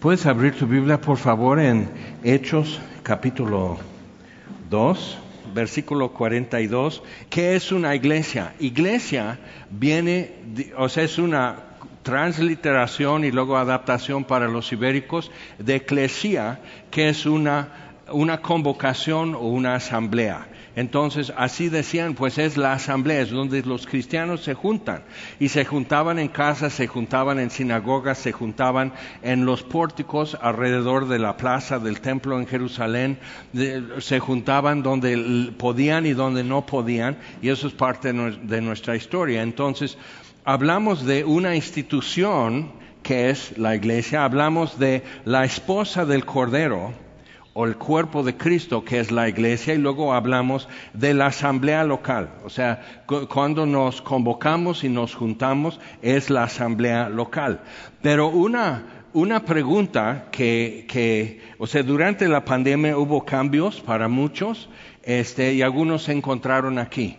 Puedes abrir tu Biblia, por favor, en Hechos capítulo 2, versículo 42. ¿Qué es una iglesia? Iglesia viene, o sea, es una transliteración y luego adaptación para los ibéricos de eclesia, que es una, una convocación o una asamblea. Entonces, así decían, pues es la asamblea, es donde los cristianos se juntan. Y se juntaban en casas, se juntaban en sinagogas, se juntaban en los pórticos alrededor de la plaza del templo en Jerusalén, se juntaban donde podían y donde no podían, y eso es parte de nuestra historia. Entonces, hablamos de una institución que es la iglesia, hablamos de la esposa del Cordero, o el cuerpo de Cristo, que es la iglesia, y luego hablamos de la asamblea local. O sea, cuando nos convocamos y nos juntamos, es la asamblea local. Pero una, una pregunta que, que, o sea, durante la pandemia hubo cambios para muchos, este, y algunos se encontraron aquí.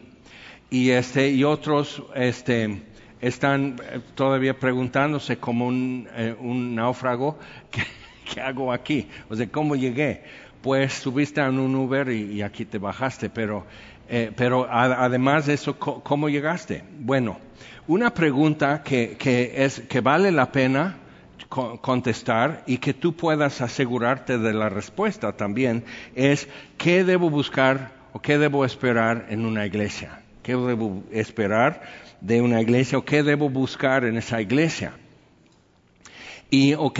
Y este, y otros, este, están eh, todavía preguntándose como un, eh, un náufrago que ¿qué hago aquí? O sea, ¿cómo llegué? Pues subiste en un Uber y, aquí te bajaste, pero, eh, pero además de eso, ¿cómo llegaste? Bueno, una pregunta que, es, que vale la pena contestar y que tú puedas asegurarte de la respuesta también es ¿qué debo buscar o qué debo esperar en una iglesia? ¿Qué debo esperar de una iglesia o qué debo buscar en esa iglesia? Y, ok,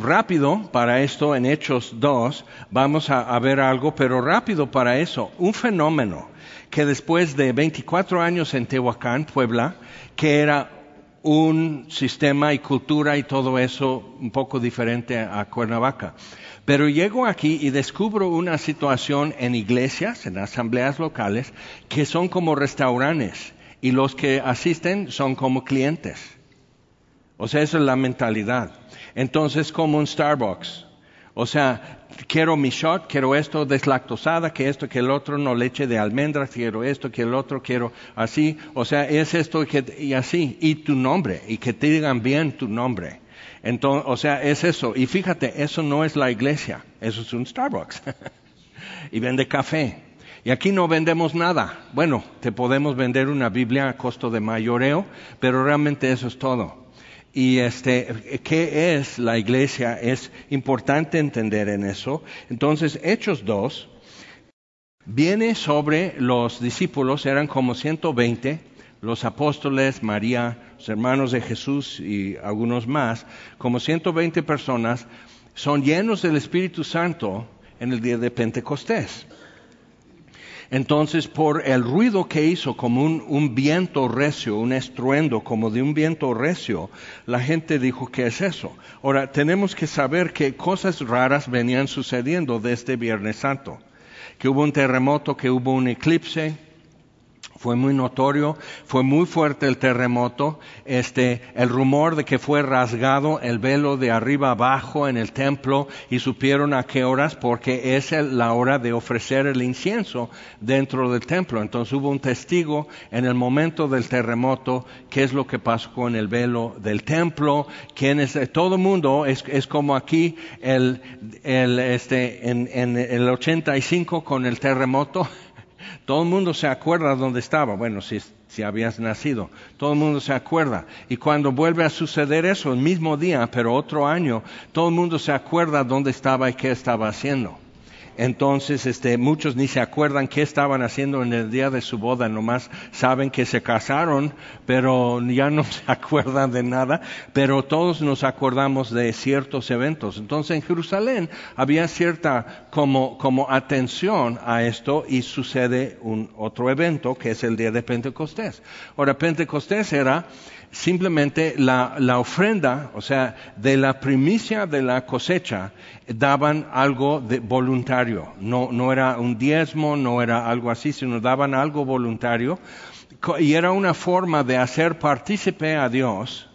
rápido para esto, en Hechos 2, vamos a, ver algo, pero rápido para eso, un fenómeno que después de 24 años en Tehuacán, Puebla, que era un sistema y cultura y todo eso un poco diferente a Cuernavaca. Pero llego aquí y descubro una situación en iglesias, en asambleas locales, que son como restaurantes y los que asisten son como clientes. O sea, esa es la mentalidad. Entonces, como un Starbucks. O sea, quiero mi shot, quiero esto deslactosada, que esto, que el otro, no leche de almendras, quiero esto, que el otro, quiero así. O sea, es esto y así. Y tu nombre, y que te digan bien tu nombre. Entonces, o sea, es eso. Y fíjate, eso no es la iglesia, eso es un Starbucks. y vende café. Y aquí no vendemos nada. Bueno, te podemos vender una Biblia a costo de mayoreo, pero realmente eso es todo. Y este, ¿qué es la iglesia? Es importante entender en eso. Entonces, Hechos 2 viene sobre los discípulos, eran como 120, los apóstoles, María, los hermanos de Jesús y algunos más, como 120 personas, son llenos del Espíritu Santo en el día de Pentecostés. Entonces, por el ruido que hizo como un, viento recio, un estruendo como de un viento recio, la gente dijo, ¿qué es eso? Ahora, tenemos que saber que cosas raras venían sucediendo desde Viernes Santo. Que hubo un terremoto, que hubo un eclipse, fue muy notorio, fue muy fuerte el terremoto, este, el rumor de que fue rasgado el velo de arriba abajo en el templo y supieron a qué horas porque es la hora de ofrecer el incienso dentro del templo. Entonces hubo un testigo en el momento del terremoto, qué es lo que pasó con el velo del templo, quién es, todo el mundo es, es como aquí el, el, este, en, en el 85 con el terremoto todo el mundo se acuerda dónde estaba. Bueno, si, si habías nacido. Todo el mundo se acuerda. Y cuando vuelve a suceder eso, el mismo día, pero otro año, todo el mundo se acuerda dónde estaba y qué estaba haciendo. Entonces, este, muchos ni se acuerdan qué estaban haciendo en el día de su boda, nomás saben que se casaron, pero ya no se acuerdan de nada, pero todos nos acordamos de ciertos eventos. Entonces, en Jerusalén había cierta como, como atención a esto y sucede un otro evento que es el día de Pentecostés. Ahora, Pentecostés era simplemente la, la, ofrenda, o sea, de la primicia de la cosecha, daban algo de voluntario. No, no era un diezmo, no era algo así, sino daban algo voluntario. Y era una forma de hacer partícipe a Dios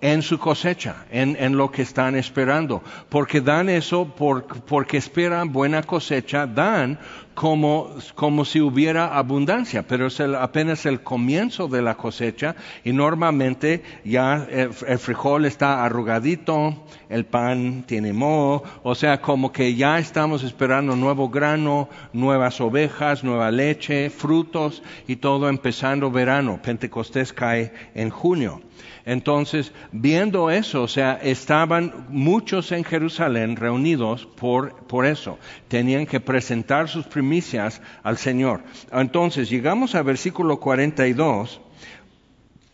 en su cosecha, en, lo que están esperando, porque dan eso porque esperan buena cosecha, dan como, como si hubiera abundancia, pero es apenas el comienzo de la cosecha y normalmente ya el, frijol está arrugadito, el pan tiene moho, o sea, como que ya estamos esperando nuevo grano, nuevas ovejas, nueva leche, frutos y todo empezando verano. Pentecostés cae en junio. Entonces, viendo eso, o sea, estaban muchos en Jerusalén reunidos por, por eso. Tenían que presentar sus primicias al Señor. Entonces, llegamos al versículo 42.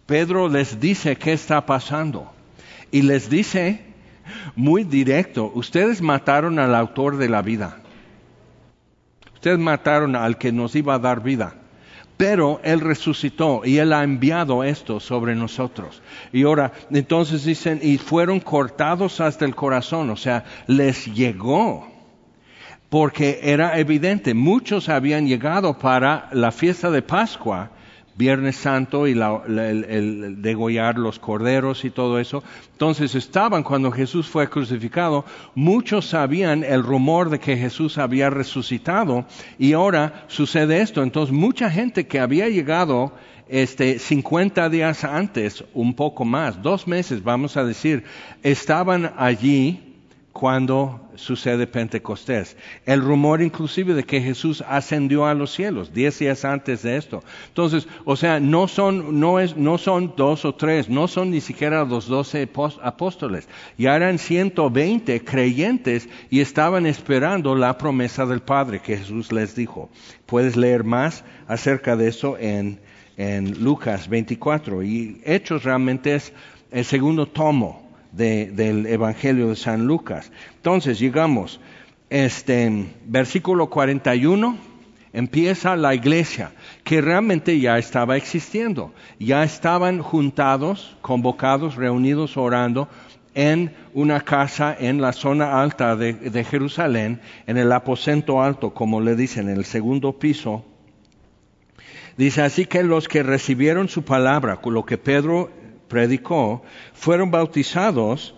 Pedro les dice qué está pasando. Y les dice muy directo, ustedes mataron al autor de la vida. Ustedes mataron al que nos iba a dar vida pero Él resucitó y Él ha enviado esto sobre nosotros. Y ahora, entonces dicen, y fueron cortados hasta el corazón, o sea, les llegó, porque era evidente, muchos habían llegado para la fiesta de Pascua, Viernes Santo y el, degollar los corderos y todo eso. Entonces estaban cuando Jesús fue crucificado, muchos sabían el rumor de que Jesús había resucitado y ahora sucede esto. Entonces mucha gente que había llegado este 50 días antes, un poco más, dos meses vamos a decir, estaban allí cuando sucede Pentecostés. El rumor inclusive de que Jesús ascendió a los cielos, diez días antes de esto. Entonces, o sea, no son, no es, no son dos o tres, no son ni siquiera los doce apóstoles. Ya eran 120 creyentes y estaban esperando la promesa del Padre que Jesús les dijo. Puedes leer más acerca de eso en, en Lucas 24. Y Hechos realmente es el segundo tomo del Evangelio de San Lucas. Entonces, llegamos, este, versículo 41, empieza la iglesia, que realmente ya estaba existiendo. Ya estaban juntados, convocados, reunidos, orando en una casa en la zona alta de, de Jerusalén, en el aposento alto, como le dicen, en el segundo piso. Dice así que los que recibieron su palabra, lo que Pedro predicó, fueron bautizados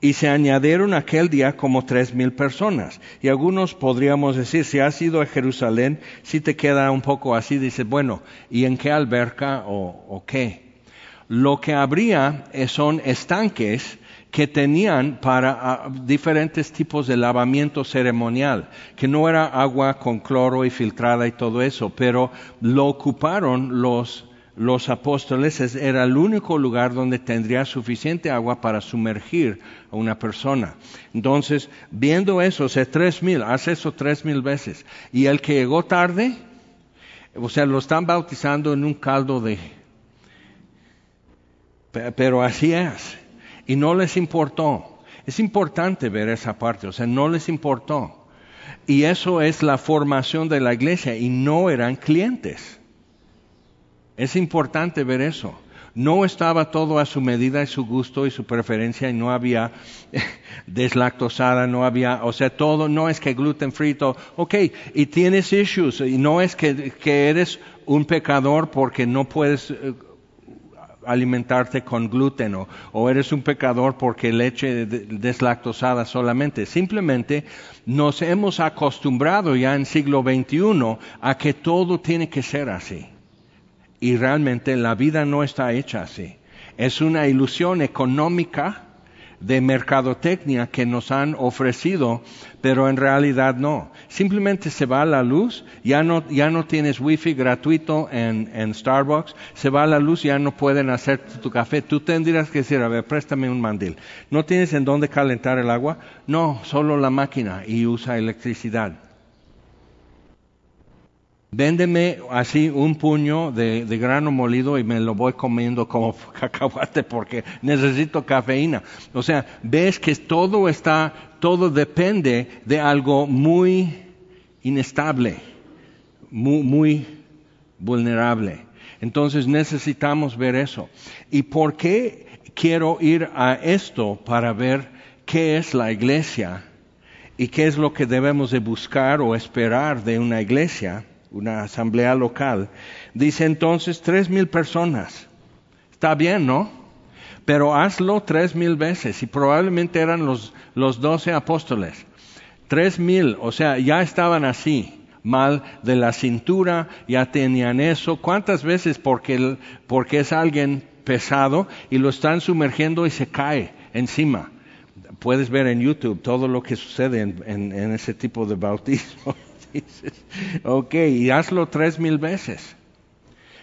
y se añadieron aquel día como tres mil personas. Y algunos podríamos decir, si has ido a Jerusalén, si te queda un poco así, dices, bueno, ¿y en qué alberca o, qué? Lo que habría son estanques que tenían para ah, diferentes tipos de lavamiento ceremonial, que no era agua con cloro y filtrada y todo eso, pero lo ocuparon los los apóstoles era el único lugar donde tendría suficiente agua para sumergir a una persona. Entonces, viendo eso, o tres mil, hace eso tres mil veces. Y el que llegó tarde, o sea, lo están bautizando en un caldo de... Pero así es. Y no les importó. Es importante ver esa parte, o sea, no les importó. Y eso es la formación de la iglesia y no eran clientes. Es importante ver eso. No estaba todo a su medida y su gusto y su preferencia y no había deslactosada, no había, o sea, todo, no es que gluten frito, ok, y tienes issues y no es que, eres un pecador porque no puedes eh, alimentarte con gluten o, o, eres un pecador porque leche deslactosada solamente. Simplemente nos hemos acostumbrado ya en siglo XXI a que todo tiene que ser así. Y realmente la vida no está hecha así. Es una ilusión económica de mercadotecnia que nos han ofrecido, pero en realidad no. Simplemente se va la luz, ya no, ya no tienes wifi gratuito en, Starbucks, se va la luz, ya no pueden hacer tu café. Tú tendrías que decir, a ver, préstame un mandil. ¿No tienes en dónde calentar el agua? No, solo la máquina y usa electricidad. Véndeme así un puño de, grano molido y me lo voy comiendo como cacahuate porque necesito cafeína. O sea, ves que todo está, todo depende de algo muy inestable, muy, muy vulnerable. Entonces necesitamos ver eso. ¿Y por qué quiero ir a esto para ver qué es la iglesia y qué es lo que debemos de buscar o esperar de una iglesia? Una asamblea local. Dice entonces tres mil personas. Está bien, ¿no? pero hazlo tres mil veces y probablemente eran los, los doce apóstoles. Tres mil, o sea, ya estaban así, mal de la cintura, ya tenían eso. ¿Cuántas veces porque, porque es alguien pesado y lo están sumergiendo y se cae encima? Puedes ver en YouTube todo lo que sucede en, ese tipo de bautismo. Ok, y hazlo tres mil veces.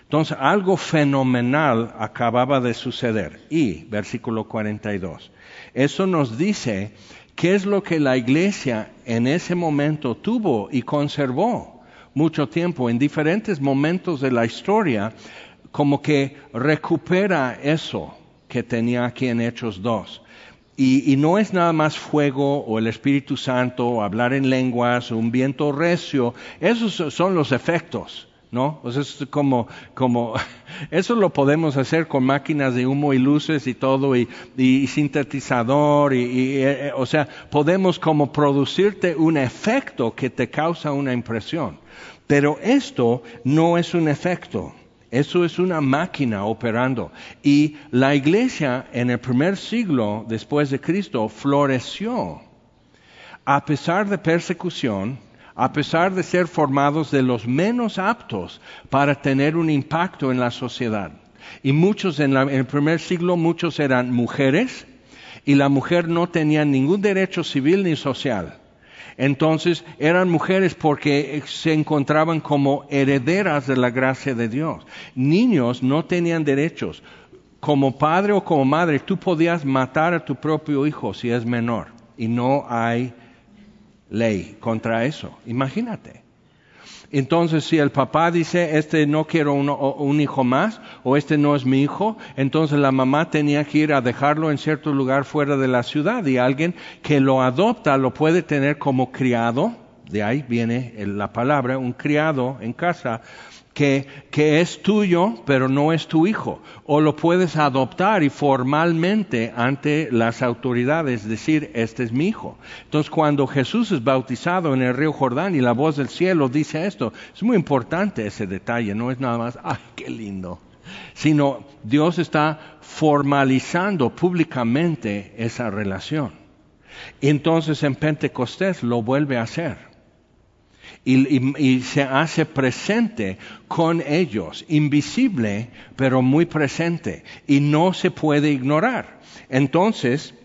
Entonces, algo fenomenal acababa de suceder. Y, versículo 42, eso nos dice qué es lo que la iglesia en ese momento tuvo y conservó mucho tiempo, en diferentes momentos de la historia, como que recupera eso que tenía aquí en Hechos 2. Y, no es nada más fuego o el Espíritu Santo o hablar en lenguas o un viento recio, esos son los efectos. ¿no? Pues es como, como, eso lo podemos hacer con máquinas de humo y luces y todo, y, sintetizador, y, eh, eh, o sea, podemos como producirte un efecto que te causa una impresión. Pero esto no es un efecto. Eso es una máquina operando. Y la iglesia en el primer siglo después de Cristo floreció. A pesar de persecución, a pesar de ser formados de los menos aptos para tener un impacto en la sociedad. Y muchos en, el primer siglo, muchos eran mujeres y la mujer no tenía ningún derecho civil ni social. Entonces eran mujeres porque se encontraban como herederas de la gracia de Dios. Niños no tenían derechos. Como padre o como madre, tú podías matar a tu propio hijo si es menor. Y no hay ley contra eso. Imagínate. Entonces, si el papá dice, este no quiero un, hijo más, o este no es mi hijo, entonces la mamá tenía que ir a dejarlo en cierto lugar fuera de la ciudad y alguien que lo adopta lo puede tener como criado, de ahí viene la palabra, un criado en casa, que, es tuyo, pero no es tu hijo. O lo puedes adoptar y formalmente ante las autoridades decir, este es mi hijo. Entonces, cuando Jesús es bautizado en el río Jordán y la voz del cielo dice esto, es muy importante ese detalle, no es nada más, ay, qué lindo. Sino Dios está formalizando públicamente esa relación. Entonces en Pentecostés lo vuelve a hacer y, se hace presente con ellos, invisible, pero muy presente, y no se puede ignorar. Entonces,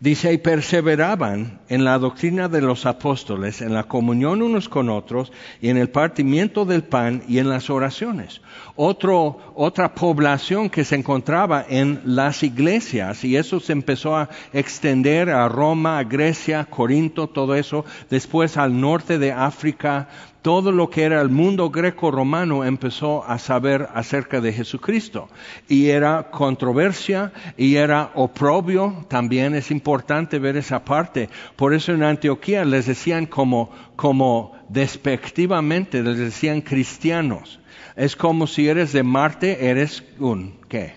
Dice, y perseveraban en la doctrina de los apóstoles, en la comunión unos con otros, y en el partimiento del pan y en las oraciones. otra población que se encontraba en las iglesias, y eso se empezó a extender a Roma, a Grecia, Corinto, todo eso, después al norte de África, todo lo que era el mundo greco-romano empezó a saber acerca de Jesucristo. Y era controversia y era oprobio, también es importante ver esa parte. Por eso en Antioquía les decían como, como despectivamente, les decían cristianos. Es como si eres de Marte, eres un, ¿qué?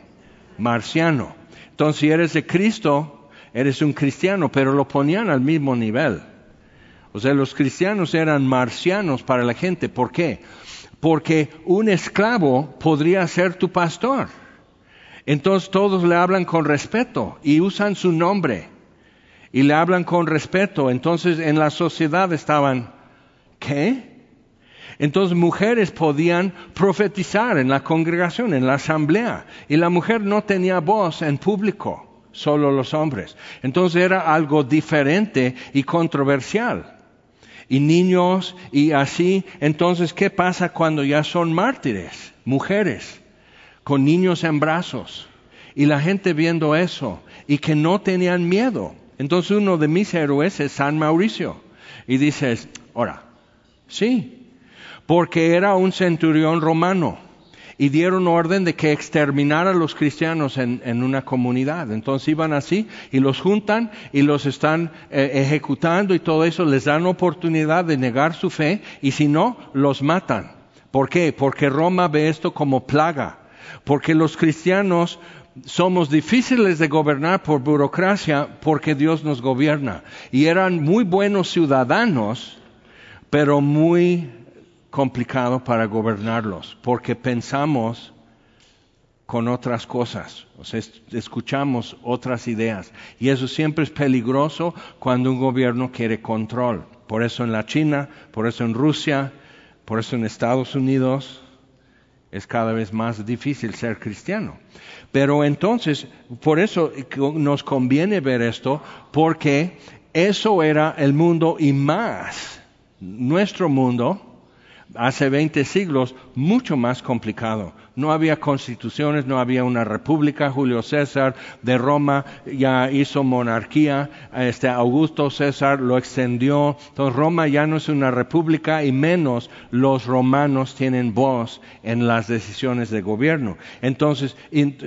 Marciano. Entonces si eres de Cristo, eres un cristiano, pero lo ponían al mismo nivel. O sea, los cristianos eran marcianos para la gente. ¿Por qué? Porque un esclavo podría ser tu pastor. Entonces todos le hablan con respeto y usan su nombre y le hablan con respeto. Entonces en la sociedad estaban, ¿qué? Entonces mujeres podían profetizar en la congregación, en la asamblea, y la mujer no tenía voz en público, solo los hombres. Entonces era algo diferente y controversial y niños y así. Entonces, ¿qué pasa cuando ya son mártires? Mujeres con niños en brazos y la gente viendo eso y que no tenían miedo. Entonces uno de mis héroes es San Mauricio y dices, ahora, sí, porque era un centurión romano y dieron orden de que exterminara a los cristianos en, una comunidad. Entonces iban así y los juntan y los están eh, ejecutando y todo eso, les dan oportunidad de negar su fe y si no, los matan. ¿Por qué? Porque Roma ve esto como plaga, porque los cristianos somos difíciles de gobernar por burocracia porque Dios nos gobierna. Y eran muy buenos ciudadanos, pero muy complicado para gobernarlos, porque pensamos con otras cosas, o sea, escuchamos otras ideas. Y eso siempre es peligroso cuando un gobierno quiere control. Por eso en la China, por eso en Rusia, por eso en Estados Unidos es cada vez más difícil ser cristiano. Pero entonces, por eso nos conviene ver esto, porque eso era el mundo y más nuestro mundo hace 20 siglos mucho más complicado. No había constituciones, no había una república. Julio César de Roma ya hizo monarquía. Este Augusto César lo extendió. Entonces Roma ya no es una república y menos los romanos tienen voz en las decisiones de gobierno. Entonces,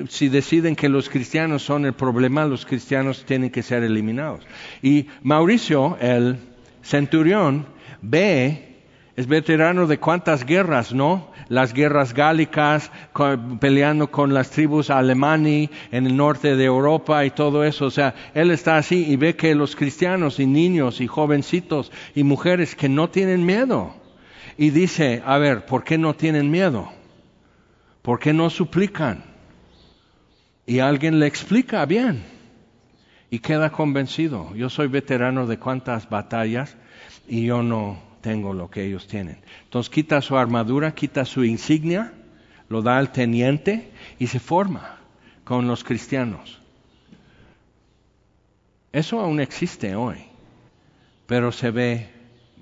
si deciden que los cristianos son el problema, los cristianos tienen que ser eliminados. Y Mauricio, el centurión, ve es veterano de cuántas guerras, ¿no? Las guerras gálicas, peleando con las tribus alemani en el norte de Europa y todo eso. O sea, él está así y ve que los cristianos y niños y jovencitos y mujeres que no tienen miedo. Y dice, a ver, ¿por qué no tienen miedo? ¿Por qué no suplican? Y alguien le explica bien y queda convencido. Yo soy veterano de cuántas batallas y yo no, tengo lo que ellos tienen. Entonces quita su armadura, quita su insignia, lo da al teniente y se forma con los cristianos. Eso aún existe hoy, pero se ve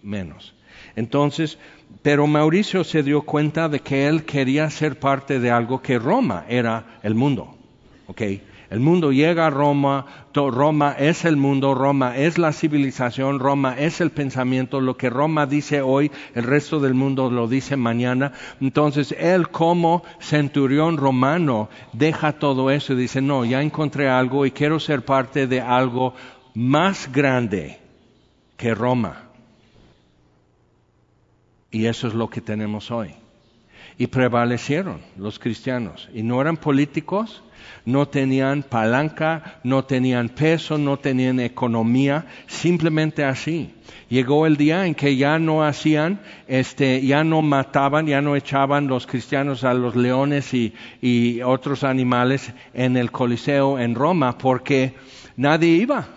menos. Entonces, pero Mauricio se dio cuenta de que él quería ser parte de algo que Roma era el mundo. ¿okay? El mundo llega a Roma, Roma es el mundo, Roma es la civilización, Roma es el pensamiento, lo que Roma dice hoy, el resto del mundo lo dice mañana. Entonces él como centurión romano deja todo eso y dice, no, ya encontré algo y quiero ser parte de algo más grande que Roma. Y eso es lo que tenemos hoy. Y prevalecieron los cristianos. Y no eran políticos, no tenían palanca, no tenían peso, no tenían economía, simplemente así. Llegó el día en que ya no hacían, este, ya no mataban, ya no echaban los cristianos a los leones y otros animales en el Coliseo en Roma porque nadie iba.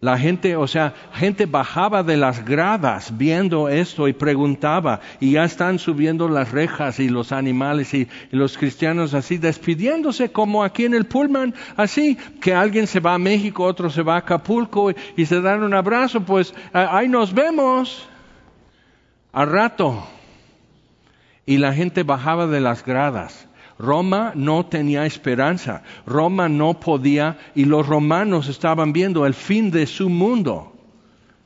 La gente, o sea, gente bajaba de las gradas viendo esto y preguntaba, y ya están subiendo las rejas y los animales y, los cristianos así despidiéndose como aquí en el Pullman, así que alguien se va a México, otro se va a Acapulco y, se dan un abrazo, pues ahí nos vemos al rato. Y la gente bajaba de las gradas Roma no tenía esperanza, Roma no podía y los romanos estaban viendo el fin de su mundo,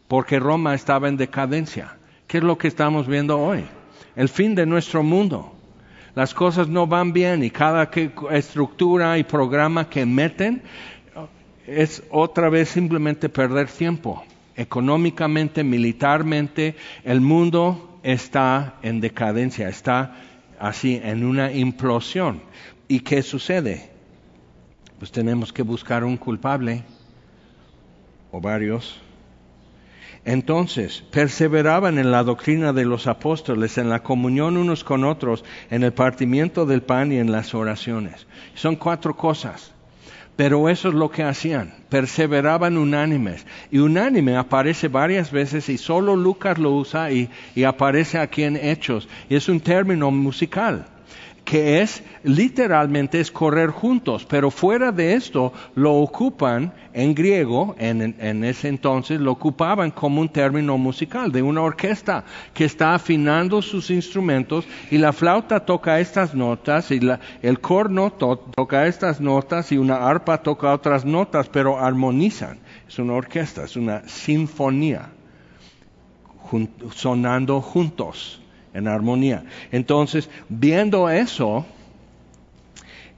porque Roma estaba en decadencia. ¿Qué es lo que estamos viendo hoy? El fin de nuestro mundo. Las cosas no van bien y cada estructura y programa que meten es otra vez simplemente perder tiempo. Económicamente, militarmente, el mundo está en decadencia, está así en una implosión. ¿Y qué sucede? Pues tenemos que buscar un culpable o varios. Entonces, perseveraban en la doctrina de los apóstoles, en la comunión unos con otros, en el partimiento del pan y en las oraciones. Son cuatro cosas. Pero eso es lo que hacían, perseveraban unánimes. Y unánime aparece varias veces y solo Lucas lo usa y, y aparece aquí en Hechos. Y es un término musical que es literalmente es correr juntos, pero fuera de esto lo ocupan en griego, en, ese entonces lo ocupaban como un término musical de una orquesta que está afinando sus instrumentos y la flauta toca estas notas y el corno toca estas notas y una arpa toca otras notas, pero armonizan. Es una orquesta, es una sinfonía sonando juntos en armonía. Entonces, viendo eso,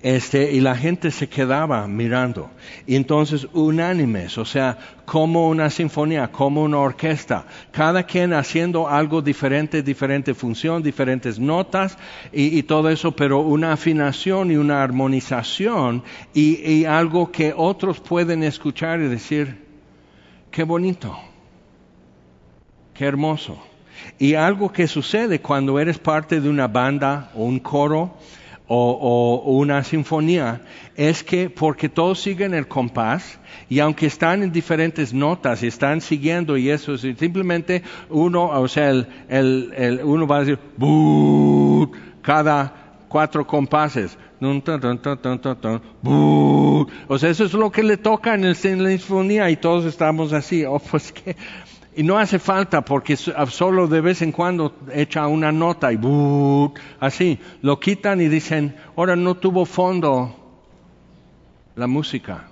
este, y la gente se quedaba mirando. Y entonces, unánimes, o sea, como una sinfonía, como una orquesta, cada quien haciendo algo diferente, diferente función, diferentes notas y, y todo eso, pero una afinación y una armonización y, y algo que otros pueden escuchar y decir, qué bonito, qué hermoso. Y algo que sucede cuando eres parte de una banda o un coro o, una sinfonía es que porque todos siguen el compás y aunque están en diferentes notas y están siguiendo y eso, simplemente uno, o sea, el, uno va a decir cada cuatro compases. O sea, eso es lo que le toca en, el, la sinfonía y todos estamos así. Oh, pues que y no hace falta porque solo de vez en cuando echa una nota y así. Lo quitan y dicen, ahora no tuvo fondo la música.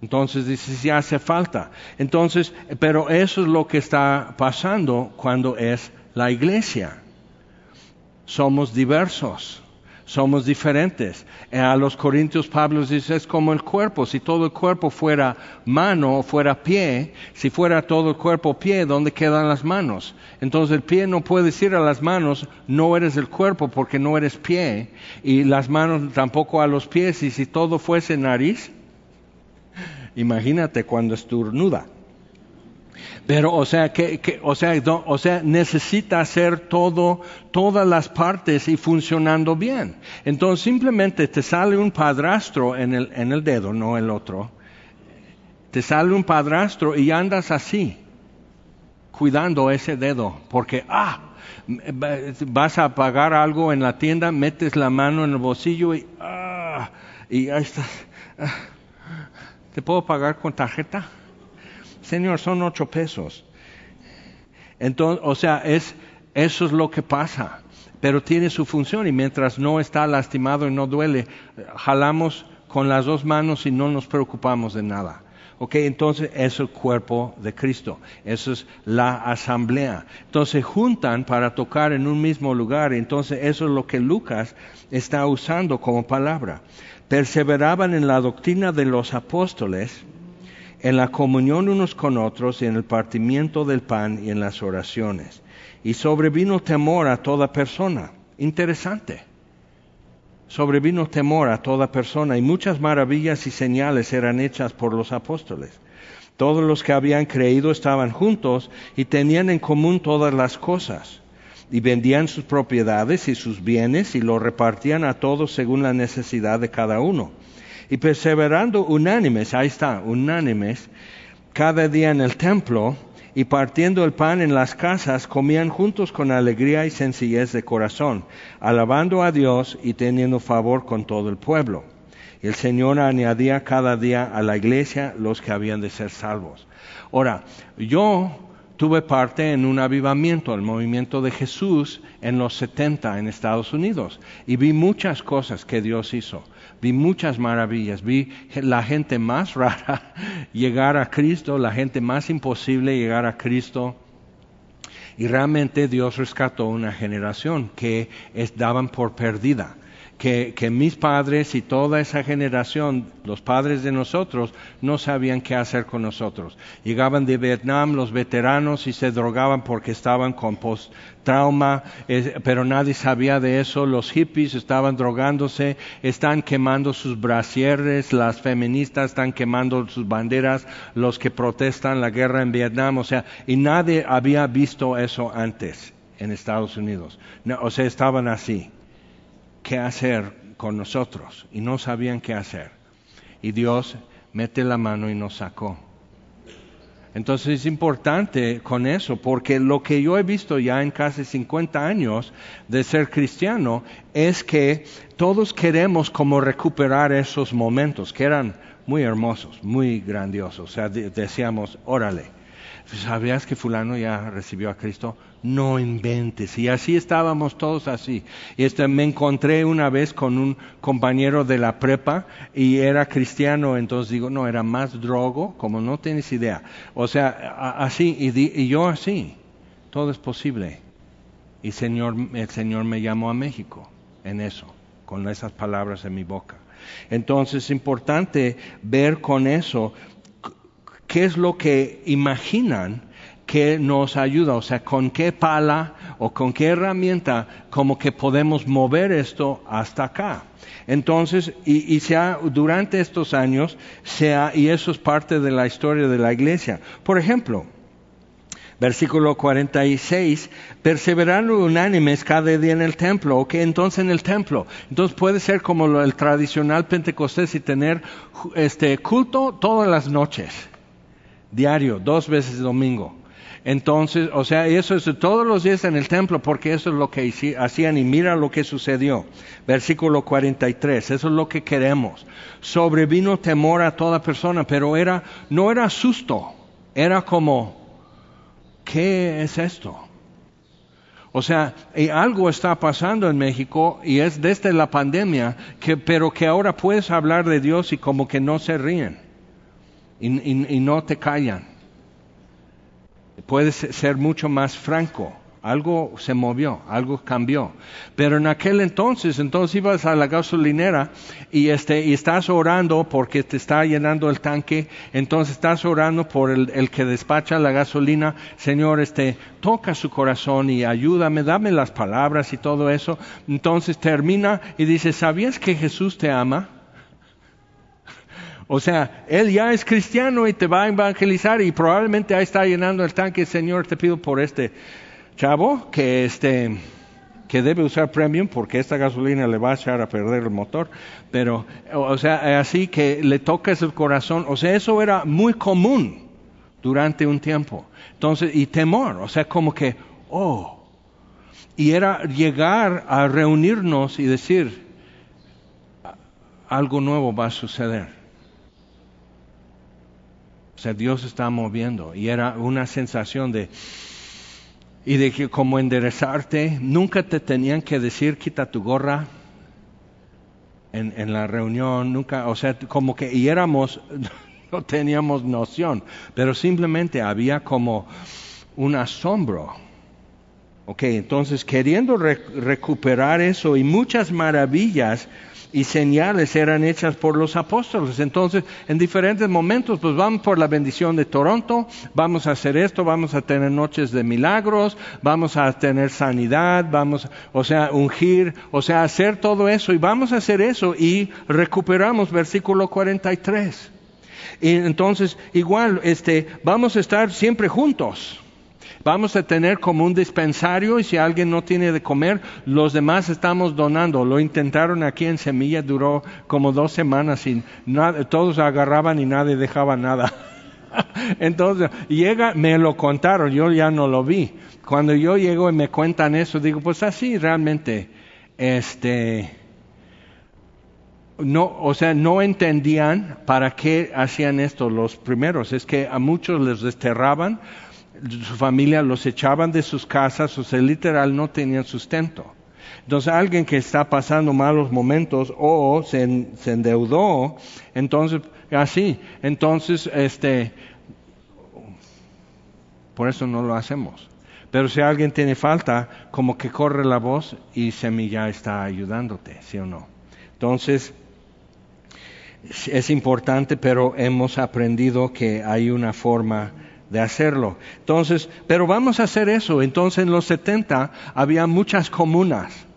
Entonces dice, sí hace falta. Entonces, pero eso es lo que está pasando cuando es la iglesia. Somos diversos somos diferentes. Eh, a los Corintios Pablo dice, es como el cuerpo, si todo el cuerpo fuera mano o fuera pie, si fuera todo el cuerpo pie, ¿dónde quedan las manos? Entonces el pie no puede decir a las manos, no eres el cuerpo porque no eres pie, y las manos tampoco a los pies, y si todo fuese nariz, imagínate cuando estornuda. Pero, o sea, que, o, sea, o sea, necesita hacer todo, todas las partes y funcionando bien. Entonces, simplemente te sale un padrastro en el, en el dedo, no el otro. Te sale un padrastro y andas así, cuidando ese dedo, porque, ah, vas a pagar algo en la tienda, metes la mano en el bolsillo y, ah, y ahí está. Ah, ¿Te puedo pagar con tarjeta? Señor, son ocho pesos. Entonces, o sea, es, eso es lo que pasa, pero tiene su función y mientras no está lastimado y no duele, jalamos con las dos manos y no nos preocupamos de nada. Ok, entonces es el cuerpo de Cristo, eso es la asamblea. Entonces juntan para tocar en un mismo lugar, entonces eso es lo que Lucas está usando como palabra. Perseveraban en la doctrina de los apóstoles, en la comunión unos con otros y en el partimiento del pan y en las oraciones. Y sobrevino temor a toda persona. Interesante. Sobrevino temor a toda persona y muchas maravillas y señales eran hechas por los apóstoles. Todos los que habían creído estaban juntos y tenían en común todas las cosas. Y vendían sus propiedades y sus bienes y lo repartían a todos según la necesidad de cada uno y perseverando unánimes, ahí está, unánimes, cada día en el templo y partiendo el pan en las casas, comían juntos con alegría y sencillez de corazón, alabando a Dios y teniendo favor con todo el pueblo. Y el Señor añadía cada día a la iglesia los que habían de ser salvos. Ahora, yo tuve parte en un avivamiento, el movimiento de Jesús en los 70 en Estados Unidos, y vi muchas cosas que Dios hizo vi muchas maravillas, vi la gente más rara llegar a Cristo, la gente más imposible llegar a Cristo. Y realmente Dios rescató una generación que daban por perdida que, mis padres y toda esa generación, los padres de nosotros, no sabían qué hacer con nosotros. Llegaban de Vietnam los veteranos y se drogaban porque estaban con post-trauma, pero nadie sabía de eso. Los hippies estaban drogándose, están quemando sus brasieres, las feministas están quemando sus banderas, los que protestan la guerra en Vietnam, o sea, y nadie había visto eso antes en Estados Unidos. o sea, estaban así qué hacer con nosotros y no sabían qué hacer. Y Dios mete la mano y nos sacó. Entonces es importante con eso, porque lo que yo he visto ya en casi 50 años de ser cristiano es que todos queremos como recuperar esos momentos que eran muy hermosos, muy grandiosos. O sea, decíamos, órale, ¿sabías que fulano ya recibió a Cristo? No inventes. Y así estábamos todos así. Y este, me encontré una vez con un compañero de la prepa y era cristiano, entonces digo, no, era más drogo, como no tienes idea. O sea, así, y, yo así. Todo es posible. Y señor, el Señor me llamó a México en eso, con esas palabras en mi boca. Entonces es importante ver con eso qué es lo que imaginan que nos ayuda, o sea, con qué pala o con qué herramienta como que podemos mover esto hasta acá. Entonces, y, y durante estos años, sea, y eso es parte de la historia de la iglesia. Por ejemplo, Versículo 46, perseverando unánimes cada día en el templo, ok, entonces en el templo. Entonces puede ser como el tradicional Pentecostés y tener este culto todas las noches, diario, dos veces domingo. Entonces, o sea, eso es todos los días en el templo, porque eso es lo que hacían y mira lo que sucedió. Versículo 43, eso es lo que queremos. Sobrevino temor a toda persona, pero era, no era susto, era como, ¿qué es esto? O sea, algo está pasando en México y es desde la pandemia, que, pero que ahora puedes hablar de Dios y como que no se ríen y no te callan puedes ser mucho más franco. Algo se movió, algo cambió. Pero en aquel entonces, entonces ibas a la gasolinera y, este, estás orando porque te está llenando el tanque, entonces estás orando por el, el que despacha la gasolina, Señor, este, toca su corazón y ayúdame, dame las palabras y todo eso. Entonces termina y dice, ¿sabías que Jesús te ama? O sea, él ya es cristiano y te va a evangelizar y probablemente ahí está llenando el tanque. Señor, te pido por este chavo que este que debe usar premium porque esta gasolina le va a echar a perder el motor, pero o sea, así que le toques el corazón, o sea, eso era muy común durante un tiempo. Entonces, y temor, o sea, como que, oh, y era llegar a reunirnos y decir, algo nuevo va a suceder. O sea, Dios está moviendo y era una sensación de y de que como enderezarte, nunca te tenían que decir quita tu gorra en, en la reunión, nunca, o sea, como que y éramos, no teníamos noción, pero simplemente había como un asombro. Ok, entonces queriendo recuperar eso y muchas maravillas y señales eran hechas por los apóstoles. Entonces, en diferentes momentos, pues vamos por la bendición de Toronto, vamos a hacer esto, vamos a tener noches de milagros, vamos a tener sanidad, vamos, o sea, ungir, o sea, hacer todo eso y vamos a hacer eso y recuperamos versículo 43. Y entonces, igual, este, vamos a estar siempre juntos. Vamos a tener como un dispensario y si alguien no tiene de comer, los demás estamos donando. Lo intentaron aquí en Semilla, duró como dos semanas y todos agarraban y nadie dejaba nada. Entonces, llega, me lo contaron, yo ya no lo vi. Cuando yo llego y me cuentan eso, digo, pues así realmente, este, no, o sea, no entendían para qué hacían esto los primeros. Es que a muchos les desterraban su familia los echaban de sus casas, o sea, literal no tenían sustento. Entonces alguien que está pasando malos momentos o se, endeudó, entonces así, entonces este, por eso no lo hacemos. Pero si alguien tiene falta, como que corre la voz y Semilla está ayudándote, ¿sí o no? Entonces, es importante, pero hemos aprendido que hay una forma de hacerlo. Entonces, pero vamos a hacer eso. Entonces en los 70 había muchas comunas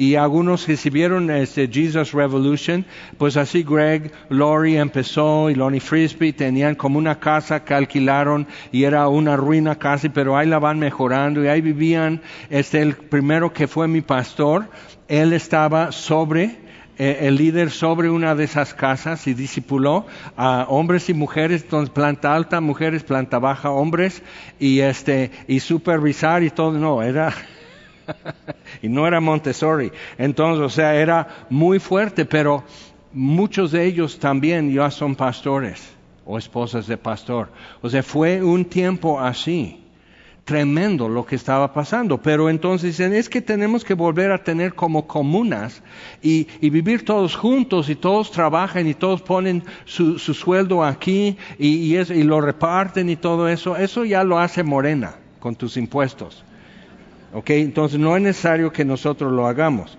y algunos recibieron este Jesus Revolution, pues así Greg Laurie empezó y Lonnie Frisbee tenían como una casa que alquilaron y era una ruina casi, pero ahí la van mejorando y ahí vivían, este el primero que fue mi pastor, él estaba sobre el líder sobre una de esas casas y discipuló a hombres y mujeres, entonces planta alta, mujeres, planta baja, hombres, y este, y supervisar y todo, no, era, y no era Montessori. Entonces, o sea, era muy fuerte, pero muchos de ellos también ya son pastores o esposas de pastor. O sea, fue un tiempo así tremendo lo que estaba pasando. Pero entonces dicen, es que tenemos que volver a tener como comunas y, vivir todos juntos y todos trabajan y todos ponen su, sueldo aquí y, y, lo reparten y todo eso. Eso ya lo hace Morena con tus impuestos. ¿Ok? Entonces no es necesario que nosotros lo hagamos.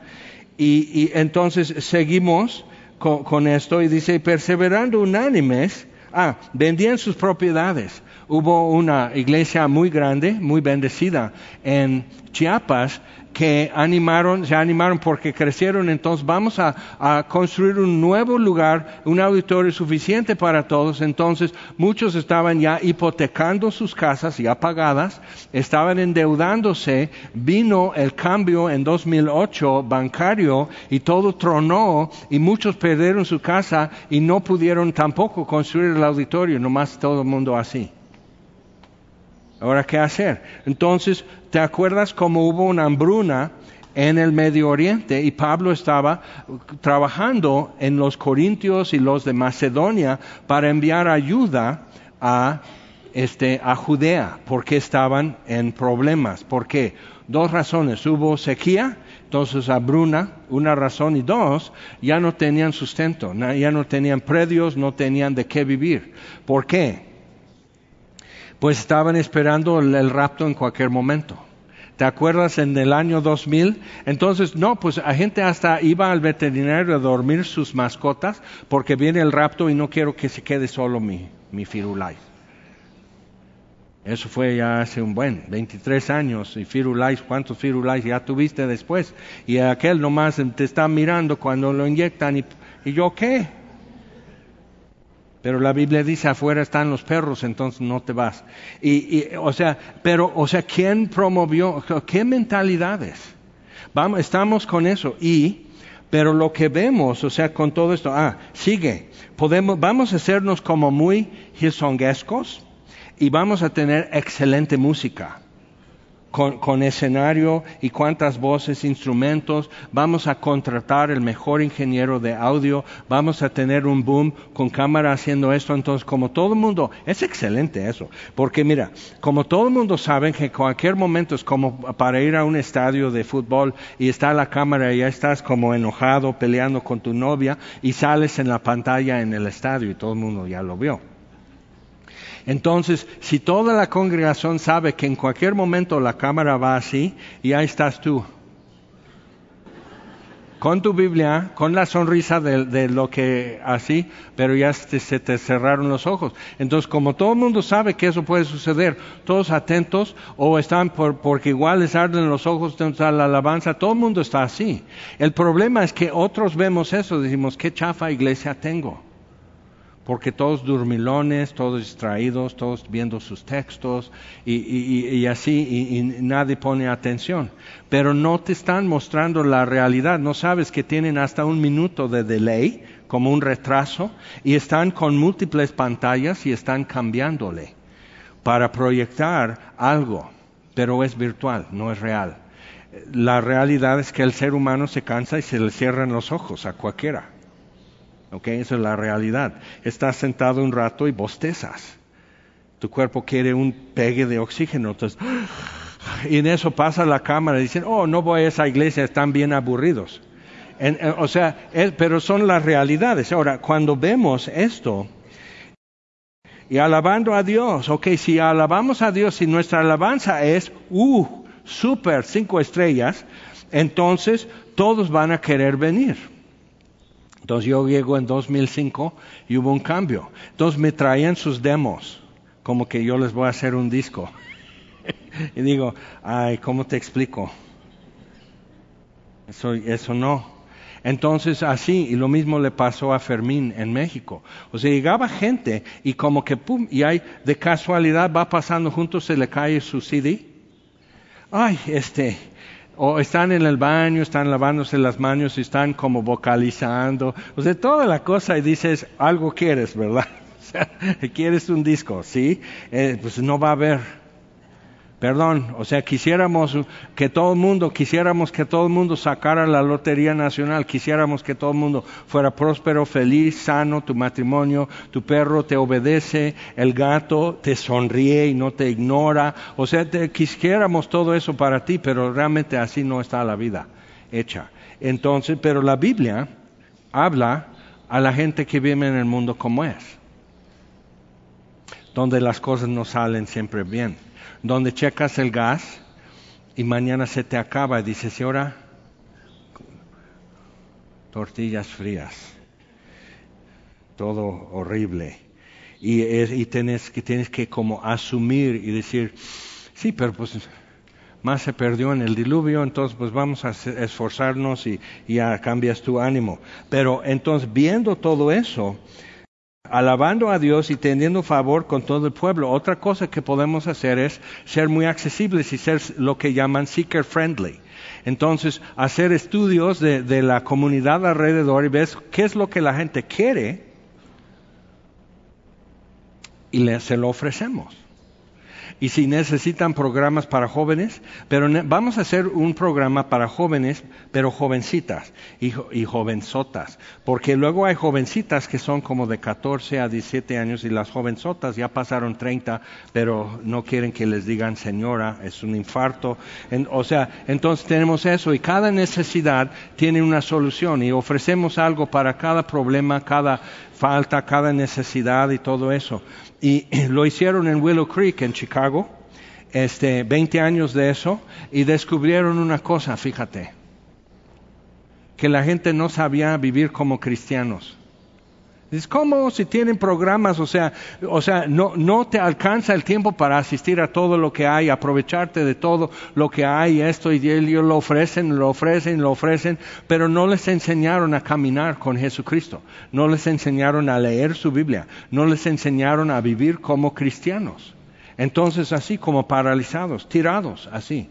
Y, entonces seguimos con, con esto y dice, perseverando unánimes, ah, vendían sus propiedades hubo una iglesia muy grande, muy bendecida en Chiapas, que animaron, se animaron porque crecieron, entonces vamos a, a, construir un nuevo lugar, un auditorio suficiente para todos. Entonces muchos estaban ya hipotecando sus casas ya pagadas, estaban endeudándose, vino el cambio en 2008 bancario y todo tronó y muchos perdieron su casa y no pudieron tampoco construir el auditorio, nomás todo el mundo así. Ahora, ¿qué hacer? Entonces, ¿te acuerdas cómo hubo una hambruna en el Medio Oriente y Pablo estaba trabajando en los Corintios y los de Macedonia para enviar ayuda a, este, a Judea, porque estaban en problemas. ¿Por qué? Dos razones. Hubo sequía, entonces hambruna, una razón, y dos, ya no tenían sustento, ya no tenían predios, no tenían de qué vivir. ¿Por qué? Pues estaban esperando el, rapto en cualquier momento. ¿Te acuerdas en el año 2000? Entonces, no, pues la gente hasta iba al veterinario a dormir sus mascotas porque viene el rapto y no quiero que se quede solo mi, mi Firulais. Eso fue ya hace un buen, 23 años. Y Firulais, ¿cuántos Firulais ya tuviste después? Y aquel nomás te está mirando cuando lo inyectan y, y yo qué? Pero la Biblia dice afuera están los perros, entonces no te vas. Y, o sea, pero, o sea, ¿quién promovió? ¿Qué mentalidades? Vamos, estamos con eso. Y, pero lo que vemos, o sea, con todo esto, ah, sigue. Podemos, vamos a hacernos como muy hillsonguescos y vamos a tener excelente música con, escenario y cuántas voces, instrumentos, vamos a contratar el mejor ingeniero de audio, vamos a tener un boom con cámara haciendo esto, entonces como todo el mundo, es excelente eso, porque mira, como todo el mundo sabe que cualquier momento es como para ir a un estadio de fútbol y está la cámara y ya estás como enojado peleando con tu novia y sales en la pantalla en el estadio y todo el mundo ya lo vio. Entonces, si toda la congregación sabe que en cualquier momento la cámara va así, y ahí estás tú, con tu Biblia, con la sonrisa de, lo que así, pero ya se te cerraron los ojos. Entonces, como todo el mundo sabe que eso puede suceder, todos atentos o están por, porque igual les arden los ojos a la alabanza, todo el mundo está así. El problema es que otros vemos eso, decimos, qué chafa iglesia tengo porque todos durmilones, todos distraídos, todos viendo sus textos y, así, y, nadie pone atención. Pero no te están mostrando la realidad, no sabes que tienen hasta un minuto de delay, como un retraso, y están con múltiples pantallas y están cambiándole para proyectar algo, pero es virtual, no es real. La realidad es que el ser humano se cansa y se le cierran los ojos a cualquiera. ¿Ok? Esa es la realidad. Estás sentado un rato y bostezas. Tu cuerpo quiere un pegue de oxígeno. Entonces, y en eso pasa la cámara y dicen, oh, no voy a esa iglesia, están bien aburridos. o sea, pero son las realidades. Ahora, cuando vemos esto, y alabando a Dios, ok, si alabamos a Dios, si nuestra alabanza es, uh, super, cinco estrellas, entonces todos van a querer venir. Entonces yo llego en 2005 y hubo un cambio. Entonces me traían sus demos, como que yo les voy a hacer un disco. y digo, ay, ¿cómo te explico? Eso, eso no. Entonces así, y lo mismo le pasó a Fermín en México. O sea, llegaba gente y como que, pum, y hay, de casualidad va pasando juntos, se le cae su CD. Ay, este, o están en el baño, están lavándose las manos y están como vocalizando, o sea, toda la cosa y dices, algo quieres, ¿verdad? O sea, quieres un disco, ¿sí? Eh, pues no va a haber Perdón, o sea, quisiéramos que todo el mundo, quisiéramos que todo el mundo sacara la Lotería Nacional, quisiéramos que todo el mundo fuera próspero, feliz, sano, tu matrimonio, tu perro te obedece, el gato te sonríe y no te ignora, o sea, quisiéramos todo eso para ti, pero realmente así no está la vida hecha. Entonces, pero la Biblia habla a la gente que vive en el mundo como es, donde las cosas no salen siempre bien donde checas el gas y mañana se te acaba y dices, ¿y ahora? Tortillas frías, todo horrible. Y, tienes, que, tienes que como asumir y decir, sí, pero pues más se perdió en el diluvio, entonces pues vamos a esforzarnos y, y ya cambias tu ánimo. Pero entonces viendo todo eso, alabando a Dios y teniendo favor con todo el pueblo. Otra cosa que podemos hacer es ser muy accesibles y ser lo que llaman seeker friendly. Entonces, hacer estudios de, la comunidad alrededor y ves qué es lo que la gente quiere y se lo ofrecemos y si necesitan programas para jóvenes, pero vamos a hacer un programa para jóvenes, pero jovencitas y, y, jovenzotas, porque luego hay jovencitas que son como de 14 a 17 años y las jovenzotas ya pasaron 30, pero no quieren que les digan señora, es un infarto. o sea, entonces tenemos eso y cada necesidad tiene una solución y ofrecemos algo para cada problema, cada falta, cada necesidad y todo eso. Y lo hicieron en Willow Creek, en Chicago, este, 20 años de eso, y descubrieron una cosa, fíjate, que la gente no sabía vivir como cristianos. Es como si tienen programas, o sea, o sea, no, no te alcanza el tiempo para asistir a todo lo que hay, aprovecharte de todo lo que hay, esto y ellos lo ofrecen, lo ofrecen, lo ofrecen, pero no les enseñaron a caminar con Jesucristo, no les enseñaron a leer su Biblia, no les enseñaron a vivir como cristianos. Entonces así como paralizados, tirados así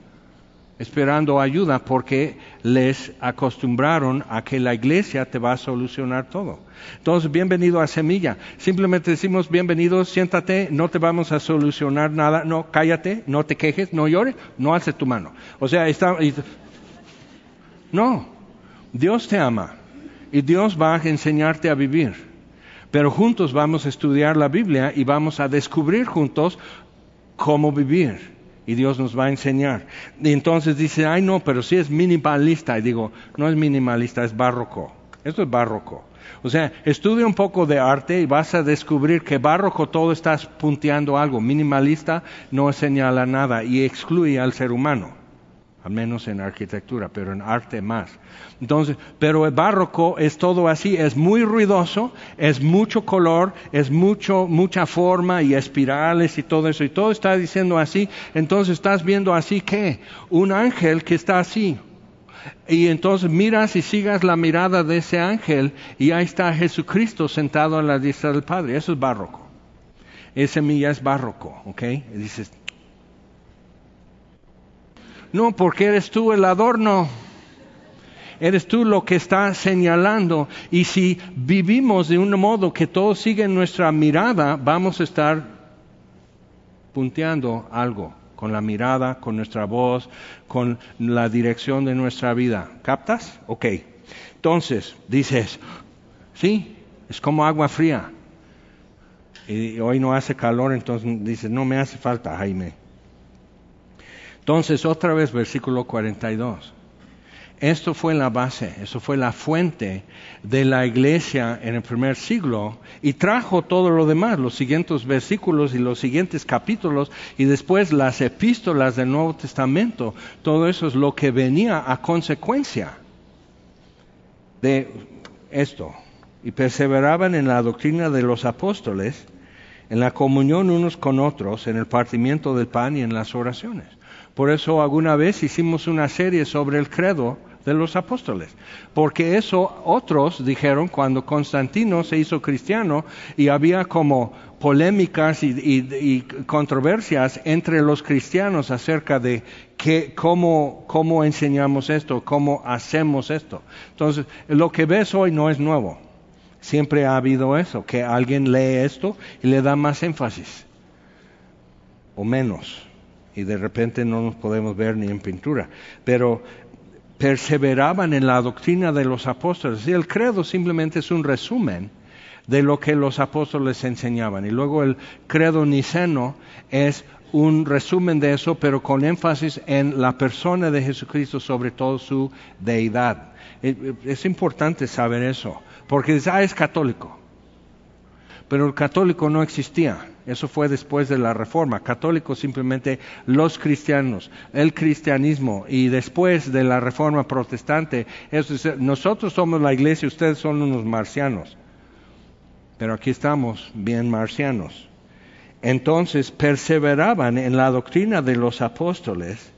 esperando ayuda porque les acostumbraron a que la iglesia te va a solucionar todo. Entonces, bienvenido a Semilla. Simplemente decimos, bienvenido, siéntate, no te vamos a solucionar nada, no, cállate, no te quejes, no llores, no alces tu mano. O sea, está... No, Dios te ama y Dios va a enseñarte a vivir. Pero juntos vamos a estudiar la Biblia y vamos a descubrir juntos cómo vivir y Dios nos va a enseñar. Y entonces dice, ay no, pero si es minimalista. Y digo, no es minimalista, es barroco. Esto es barroco. O sea, estudia un poco de arte y vas a descubrir que barroco todo estás punteando algo. Minimalista no señala nada y excluye al ser humano al menos en arquitectura, pero en arte más. Entonces, pero el barroco es todo así, es muy ruidoso, es mucho color, es mucho, mucha forma y espirales y todo eso, y todo está diciendo así, entonces estás viendo así que un ángel que está así. Y entonces miras y sigas la mirada de ese ángel y ahí está Jesucristo sentado a la diestra del Padre. Eso es barroco. Ese mía es barroco, ¿ok? Dices, no, porque eres tú el adorno. Eres tú lo que está señalando. Y si vivimos de un modo que todo sigue en nuestra mirada, vamos a estar punteando algo con la mirada, con nuestra voz, con la dirección de nuestra vida. ¿Captas? Ok. Entonces, dices, sí, es como agua fría. Y hoy no hace calor, entonces dices, no me hace falta, Jaime. Entonces, otra vez, versículo 42. Esto fue la base, eso fue la fuente de la iglesia en el primer siglo y trajo todo lo demás, los siguientes versículos y los siguientes capítulos y después las epístolas del Nuevo Testamento. Todo eso es lo que venía a consecuencia de esto. Y perseveraban en la doctrina de los apóstoles, en la comunión unos con otros, en el partimiento del pan y en las oraciones. Por eso alguna vez hicimos una serie sobre el credo de los apóstoles, porque eso otros dijeron cuando Constantino se hizo cristiano y había como polémicas y, controversias entre los cristianos acerca de cómo, cómo enseñamos esto, cómo hacemos esto. Entonces, lo que ves hoy no es nuevo. Siempre ha habido eso, que alguien lee esto y le da más énfasis o menos y de repente no nos podemos ver ni en pintura. Pero perseveraban en la doctrina de los apóstoles. Y el credo simplemente es un resumen de lo que los apóstoles enseñaban. Y luego el credo niceno es un resumen de eso, pero con énfasis en la persona de Jesucristo, sobre todo su deidad. Es importante saber eso, porque ah, es católico. Pero el católico no existía. Eso fue después de la Reforma. Católicos simplemente los cristianos, el cristianismo y después de la Reforma protestante. nosotros somos la iglesia, ustedes son unos marcianos. Pero aquí estamos bien marcianos. Entonces perseveraban en la doctrina de los apóstoles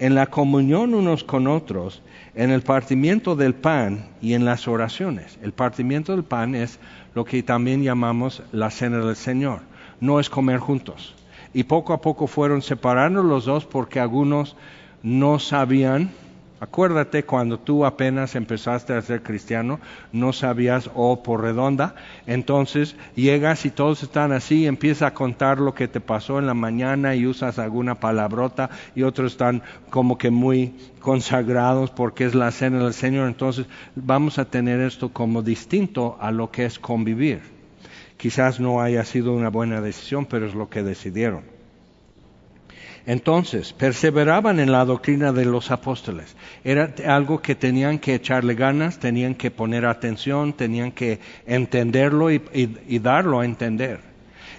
en la comunión unos con otros, en el partimiento del pan y en las oraciones. El partimiento del pan es lo que también llamamos la cena del Señor. No es comer juntos. Y poco a poco fueron separando los dos porque algunos no sabían Acuérdate cuando tú apenas empezaste a ser cristiano, no sabías O por redonda, entonces llegas y todos están así, empieza a contar lo que te pasó en la mañana y usas alguna palabrota y otros están como que muy consagrados porque es la cena del Señor, entonces vamos a tener esto como distinto a lo que es convivir. Quizás no haya sido una buena decisión, pero es lo que decidieron. Entonces, perseveraban en la doctrina de los apóstoles. Era algo que tenían que echarle ganas, tenían que poner atención, tenían que entenderlo y, darlo a entender.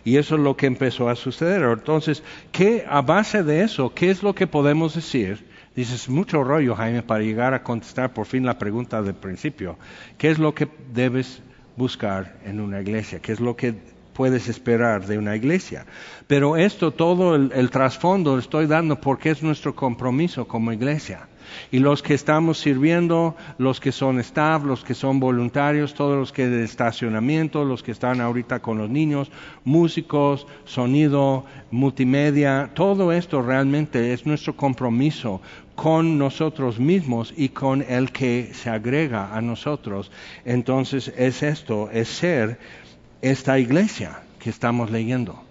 Y eso es lo que empezó a suceder. Entonces, ¿qué, a base de eso, qué es lo que podemos decir? Dices, mucho rollo, Jaime, para llegar a contestar por fin la pregunta del principio. ¿Qué es lo que debes buscar en una iglesia? ¿Qué es lo que puedes esperar de una iglesia. Pero esto, todo el, trasfondo estoy dando porque es nuestro compromiso como iglesia. Y los que estamos sirviendo, los que son staff, los que son voluntarios, todos los que de estacionamiento, los que están ahorita con los niños, músicos, sonido, multimedia, todo esto realmente es nuestro compromiso con nosotros mismos y con el que se agrega a nosotros. Entonces es esto, es ser esta iglesia que estamos leyendo.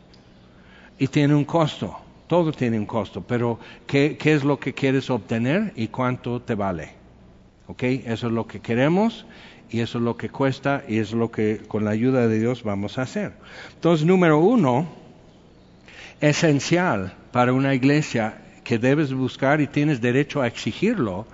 Y tiene un costo, todo tiene un costo, pero ¿qué, es lo que quieres obtener y cuánto te vale? ¿Ok? Eso es lo que queremos y eso es lo que cuesta y es lo que con la ayuda de Dios vamos a hacer. Entonces, número uno, esencial para una iglesia que debes buscar y tienes derecho a exigirlo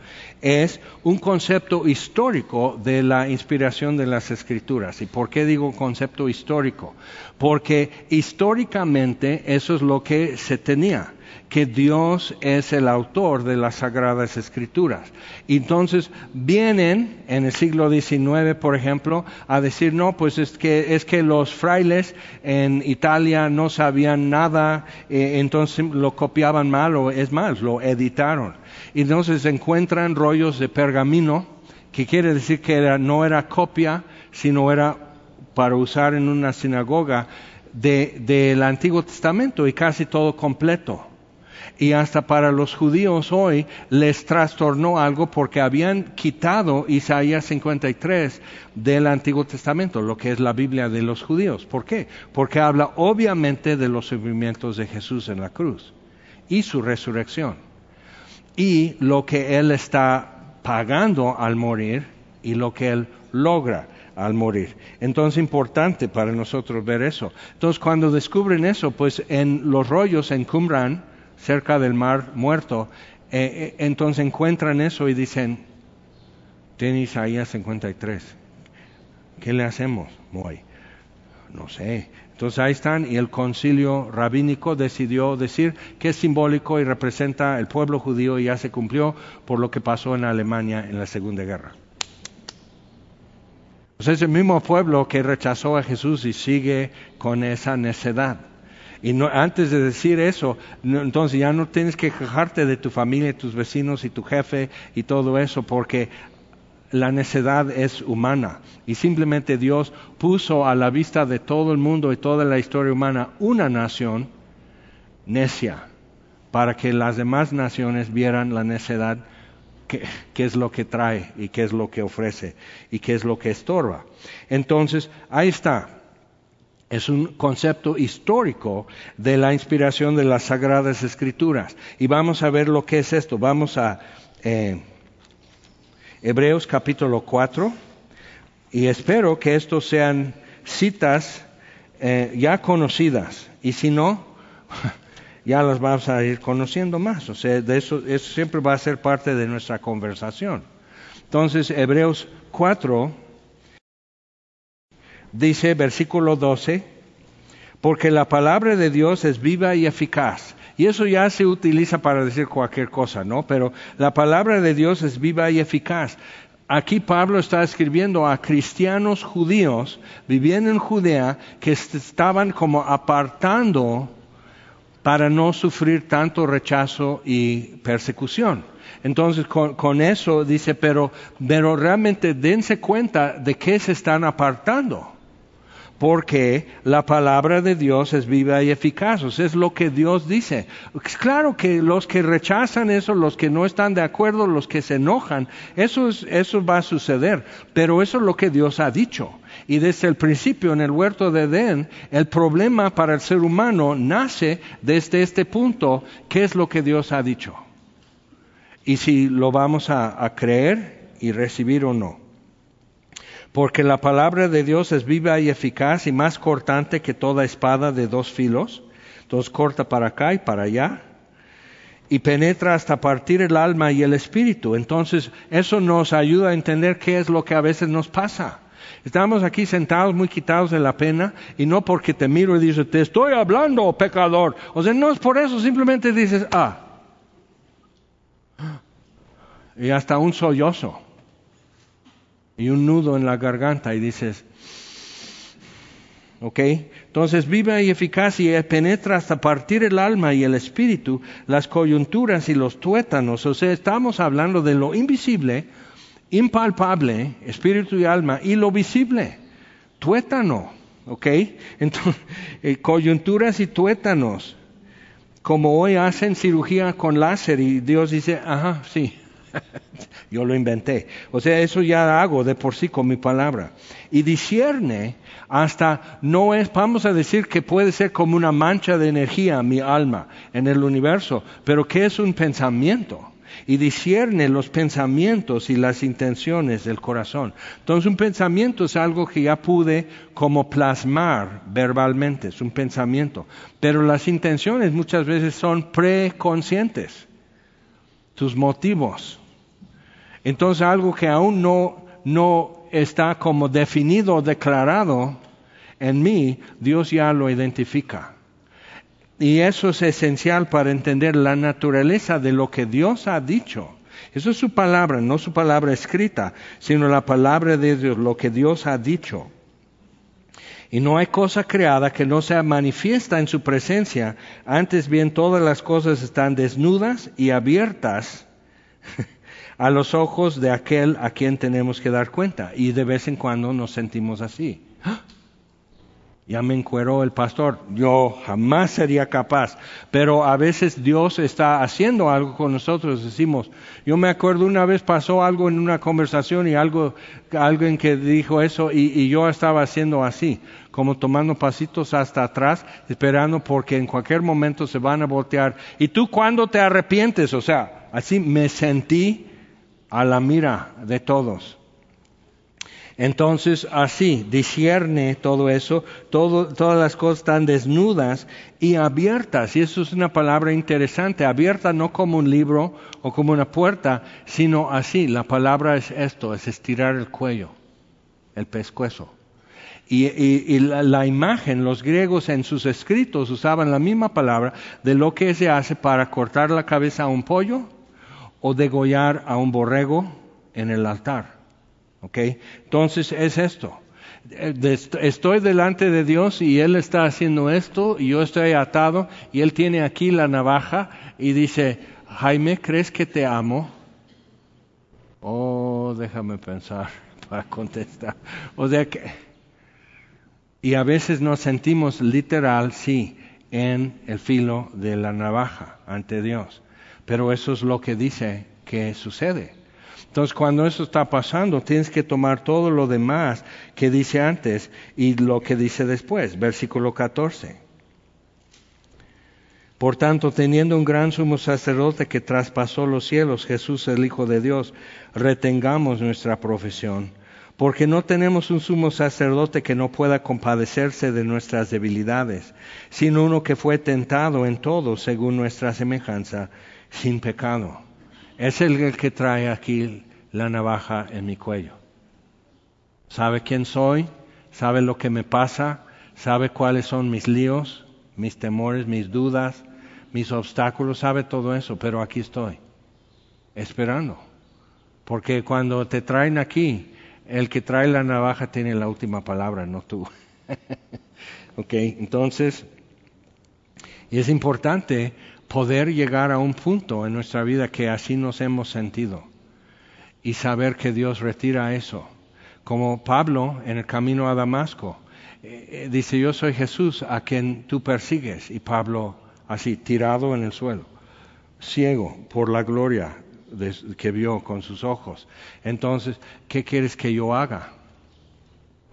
es un concepto histórico de la inspiración de las escrituras. ¿Y por qué digo concepto histórico? Porque históricamente eso es lo que se tenía que Dios es el autor de las sagradas escrituras. Entonces vienen en el siglo XIX, por ejemplo, a decir, no, pues es que, es que los frailes en Italia no sabían nada, eh, entonces lo copiaban mal o es más, lo editaron. Entonces encuentran rollos de pergamino, que quiere decir que no era copia, sino era para usar en una sinagoga del Antiguo Testamento y casi todo completo y hasta para los judíos hoy les trastornó algo porque habían quitado Isaías 53 del Antiguo Testamento, lo que es la Biblia de los judíos. ¿Por qué? Porque habla obviamente de los sufrimientos de Jesús en la cruz y su resurrección y lo que Él está pagando al morir y lo que Él logra al morir. Entonces, importante para nosotros ver eso. Entonces, cuando descubren eso, pues en los rollos en Qumran, cerca del mar muerto, eh, eh, entonces encuentran eso y dicen, tiene Isaías 53, ¿qué le hacemos, Moy? No sé. Entonces ahí están y el concilio rabínico decidió decir que es simbólico y representa el pueblo judío y ya se cumplió por lo que pasó en Alemania en la Segunda Guerra. Pues es el mismo pueblo que rechazó a Jesús y sigue con esa necedad. Y no, antes de decir eso, entonces ya no tienes que quejarte de tu familia, tus vecinos y tu jefe y todo eso, porque la necedad es humana. Y simplemente Dios puso a la vista de todo el mundo y toda la historia humana una nación necia, para que las demás naciones vieran la necedad qué es lo que trae y qué es lo que ofrece y qué es lo que estorba. Entonces, ahí está es un concepto histórico de la inspiración de las Sagradas Escrituras. Y vamos a ver lo que es esto. Vamos a eh, Hebreos capítulo 4 y espero que estos sean citas eh, ya conocidas. Y si no, ya las vamos a ir conociendo más. O sea, de eso, eso siempre va a ser parte de nuestra conversación. Entonces, Hebreos 4 dice versículo 12, porque la palabra de Dios es viva y eficaz. Y eso ya se utiliza para decir cualquier cosa, ¿no? Pero la palabra de Dios es viva y eficaz. Aquí Pablo está escribiendo a cristianos judíos viviendo en Judea que estaban como apartando para no sufrir tanto rechazo y persecución. Entonces, con, eso dice, pero, pero realmente dense cuenta de qué se están apartando porque la palabra de Dios es viva y eficaz, es lo que Dios dice. Es claro que los que rechazan eso, los que no están de acuerdo, los que se enojan, eso, eso va a suceder, pero eso es lo que Dios ha dicho. Y desde el principio en el huerto de Edén, el problema para el ser humano nace desde este punto, ¿qué es lo que Dios ha dicho? Y si lo vamos a creer y recibir o no porque la palabra de Dios es viva y eficaz y más cortante que toda espada de dos filos, entonces corta para acá y para allá, y penetra hasta partir el alma y el espíritu. Entonces eso nos ayuda a entender qué es lo que a veces nos pasa. Estamos aquí sentados muy quitados de la pena y no porque te miro y dices, te estoy hablando, pecador. O sea, no es por eso, simplemente dices, ah. Y hasta un sollozo y un nudo en la garganta y dices, ¿ok? Entonces viva y eficaz y penetra hasta partir el alma y el espíritu, las coyunturas y los tuétanos. O sea, estamos hablando de lo invisible, impalpable, espíritu y alma, y lo visible, tuétano, ¿ok? Entonces, eh, coyunturas y tuétanos, como hoy hacen cirugía con láser y Dios dice, ajá, sí, Yo lo inventé. O sea, eso ya hago de por sí con mi palabra. Y discierne hasta no es, vamos a decir que puede ser como una mancha de energía mi alma en el universo, pero que es un pensamiento y discierne los pensamientos y las intenciones del corazón. Entonces un pensamiento es algo que ya pude como plasmar verbalmente, es un pensamiento, pero las intenciones muchas veces son preconscientes, tus motivos, entonces algo que aún no, no está como definido o declarado en mí, Dios ya lo identifica. Y eso es esencial para entender la naturaleza de lo que Dios ha dicho. Eso es su palabra, no su palabra escrita, sino la palabra de Dios, lo que Dios ha dicho. Y no hay cosa creada que no sea manifiesta en su presencia, antes bien todas las cosas están desnudas y abiertas a los ojos de aquel a quien tenemos que dar cuenta. Y de vez en cuando nos sentimos así. Ya me encueró el pastor, yo jamás sería capaz, pero a veces Dios está haciendo algo con nosotros, decimos, yo me acuerdo una vez pasó algo en una conversación y algo, alguien que dijo eso y, y yo estaba haciendo así, como tomando pasitos hasta atrás, esperando porque en cualquier momento se van a voltear. ¿Y tú cuándo te arrepientes? O sea, así me sentí a la mira de todos. Entonces, así, discierne todo eso, todas las cosas están desnudas y abiertas. Y eso es una palabra interesante, abierta no como un libro o como una puerta, sino así. La palabra es esto, es estirar el cuello, el pescuezo. Y, la, la, imagen, los griegos en sus escritos usaban la misma palabra de lo que se hace para cortar la cabeza a un pollo o degollar a un borrego en el altar. ¿Ok? Entonces es esto. Estoy delante de Dios y Él está haciendo esto y yo estoy atado y Él tiene aquí la navaja y dice, Jaime, ¿crees que te amo? Oh, déjame pensar para contestar. O sea que... Y a veces nos sentimos literal, sí, en el filo de la navaja ante Dios. Pero eso es lo que dice que sucede. Entonces, cuando eso está pasando, tienes que tomar todo lo demás que dice antes y lo que dice después. Versículo 14. Por tanto, teniendo un gran sumo sacerdote que traspasó los cielos, Jesús el Hijo de Dios, retengamos nuestra profesión, porque no tenemos un sumo sacerdote que no pueda compadecerse de nuestras debilidades, sino uno que fue tentado en todo según nuestra semejanza sin pecado. Es el que trae aquí la navaja en mi cuello. Sabe quién soy, sabe lo que me pasa, sabe cuáles son mis líos, mis temores, mis dudas, mis obstáculos, sabe todo eso, pero aquí estoy, esperando. Porque cuando te traen aquí, el que trae la navaja tiene la última palabra, no tú. ok, entonces Y es importante poder llegar a un punto en nuestra vida que así nos hemos sentido y saber que Dios retira eso. Como Pablo en el camino a Damasco, eh, eh, dice, yo soy Jesús a quien tú persigues. Y Pablo así, tirado en el suelo, ciego por la gloria que vio con sus ojos. Entonces, ¿qué quieres que yo haga?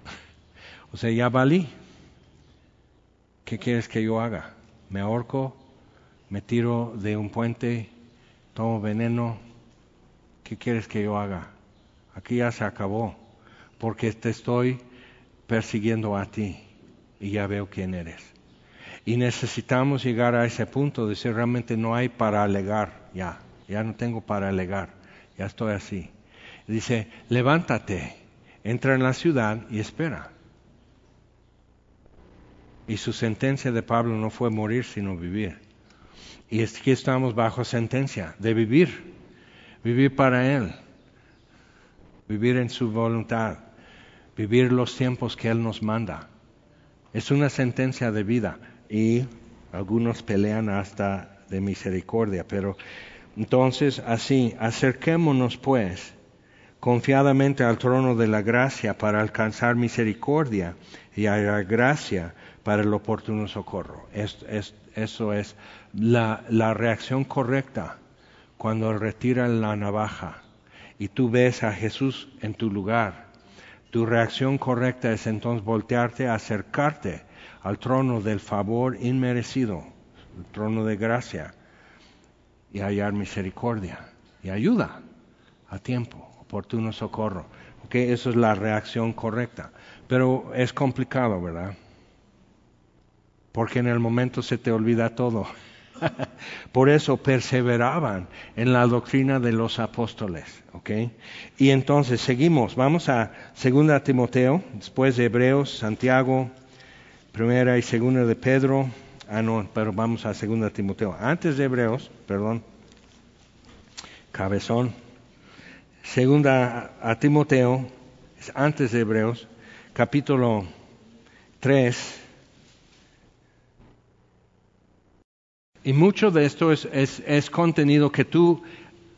O sea, ya valí. ¿Qué quieres que yo haga? ¿Me ahorco? ¿Me tiro de un puente? ¿Tomo veneno? ¿Qué quieres que yo haga? Aquí ya se acabó, porque te estoy persiguiendo a ti y ya veo quién eres. Y necesitamos llegar a ese punto de decir realmente no hay para alegar, ya, ya no tengo para alegar, ya estoy así. Dice, levántate, entra en la ciudad y espera. Y su sentencia de Pablo no fue morir, sino vivir. Y aquí estamos bajo sentencia de vivir, vivir para Él, vivir en su voluntad, vivir los tiempos que Él nos manda. Es una sentencia de vida y algunos pelean hasta de misericordia, pero entonces así, acerquémonos pues confiadamente al trono de la gracia para alcanzar misericordia y la gracia para el oportuno socorro. eso es la, la reacción correcta cuando retira la navaja y tú ves a Jesús en tu lugar. Tu reacción correcta es entonces voltearte, acercarte al trono del favor inmerecido, el trono de gracia, y hallar misericordia y ayuda a tiempo, oportuno socorro. Okay, eso es la reacción correcta. Pero es complicado, ¿verdad? Porque en el momento se te olvida todo. Por eso perseveraban en la doctrina de los apóstoles. ¿okay? Y entonces seguimos, vamos a 2 Timoteo, después de Hebreos, Santiago, primera y segunda de Pedro. Ah, no, pero vamos a 2 Timoteo. Antes de Hebreos, perdón, cabezón. Segunda a Timoteo, es antes de Hebreos, capítulo 3 Y mucho de esto es, contenido que tú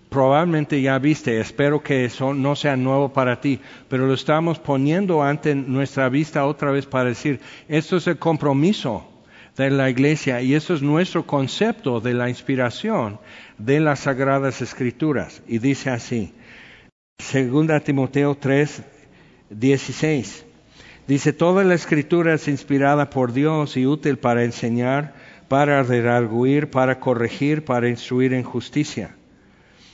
probablemente ya viste, espero que eso no sea nuevo para ti, pero lo estamos poniendo ante nuestra vista otra vez para decir, esto es el compromiso de la iglesia y esto es nuestro concepto de la inspiración de las sagradas escrituras. Y dice así, 2 Timoteo 3, 16, dice, toda la escritura es inspirada por Dios y útil para enseñar, para redarguir, para corregir, para instruir en justicia.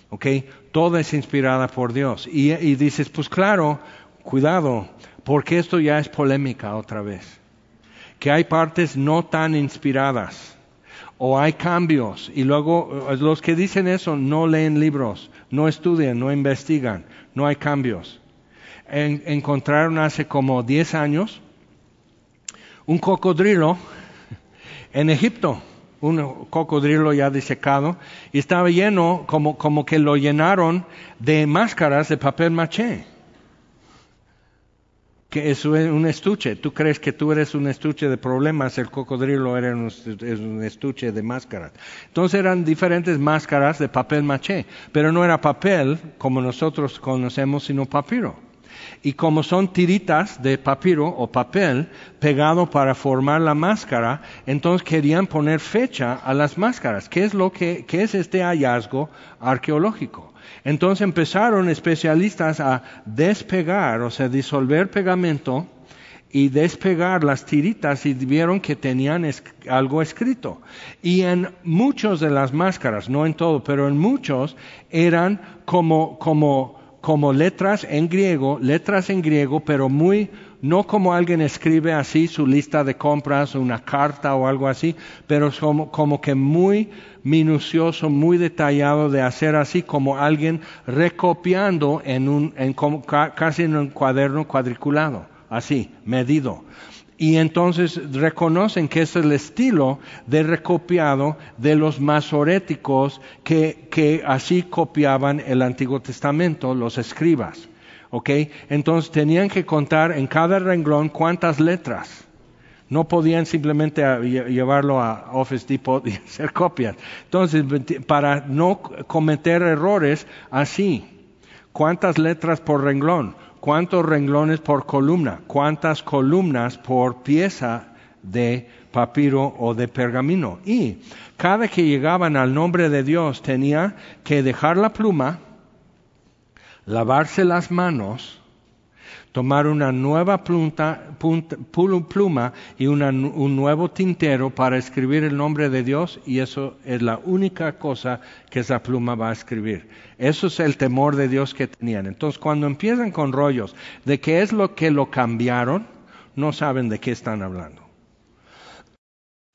¿Ok? Toda es inspirada por Dios. Y, dices, pues claro, cuidado, porque esto ya es polémica otra vez. Que hay partes no tan inspiradas o hay cambios y luego eh, los que dicen eso no leen libros, no estudian, no investigan, no hay cambios. encontraron hace como 10 años un cocodrilo en Egipto, un cocodrilo ya disecado, y estaba lleno, como, como que lo llenaron de máscaras de papel maché. Que es un estuche. Tú crees que tú eres un estuche de problemas, el cocodrilo era un, un estuche de máscaras. Entonces eran diferentes máscaras de papel maché, pero no era papel como nosotros conocemos, sino papiro y como son tiritas de papiro o papel pegado para formar la máscara, entonces querían poner fecha a las máscaras. ¿Qué es lo que qué es este hallazgo arqueológico? Entonces empezaron especialistas a despegar, o sea, disolver pegamento y despegar las tiritas y vieron que tenían algo escrito. Y en muchos de las máscaras, no en todo, pero en muchos eran como, como como letras en griego, letras en griego, pero muy, no como alguien escribe así su lista de compras, una carta o algo así, pero como, como que muy minucioso, muy detallado de hacer así como alguien recopiando en un, en casi en un cuaderno cuadriculado, así, medido y entonces reconocen que es el estilo de recopiado de los masoréticos que, que así copiaban el Antiguo Testamento, los escribas. ¿Ok? Entonces tenían que contar en cada renglón cuántas letras No podían simplemente llevarlo a Office Depot y hacer copias. Entonces, para no cometer errores así, ¿cuántas letras por renglón? ¿Cuántos renglones por columna? ¿Cuántas columnas por pieza de papiro o de pergamino? Y cada que llegaban al nombre de Dios tenía que dejar la pluma, lavarse las manos, tomar una nueva pluma y un nuevo tintero para escribir el nombre de Dios y eso es la única cosa que esa pluma va a escribir. Eso es el temor de Dios que tenían. Entonces cuando empiezan con rollos de qué es lo que lo cambiaron, no saben de qué están hablando.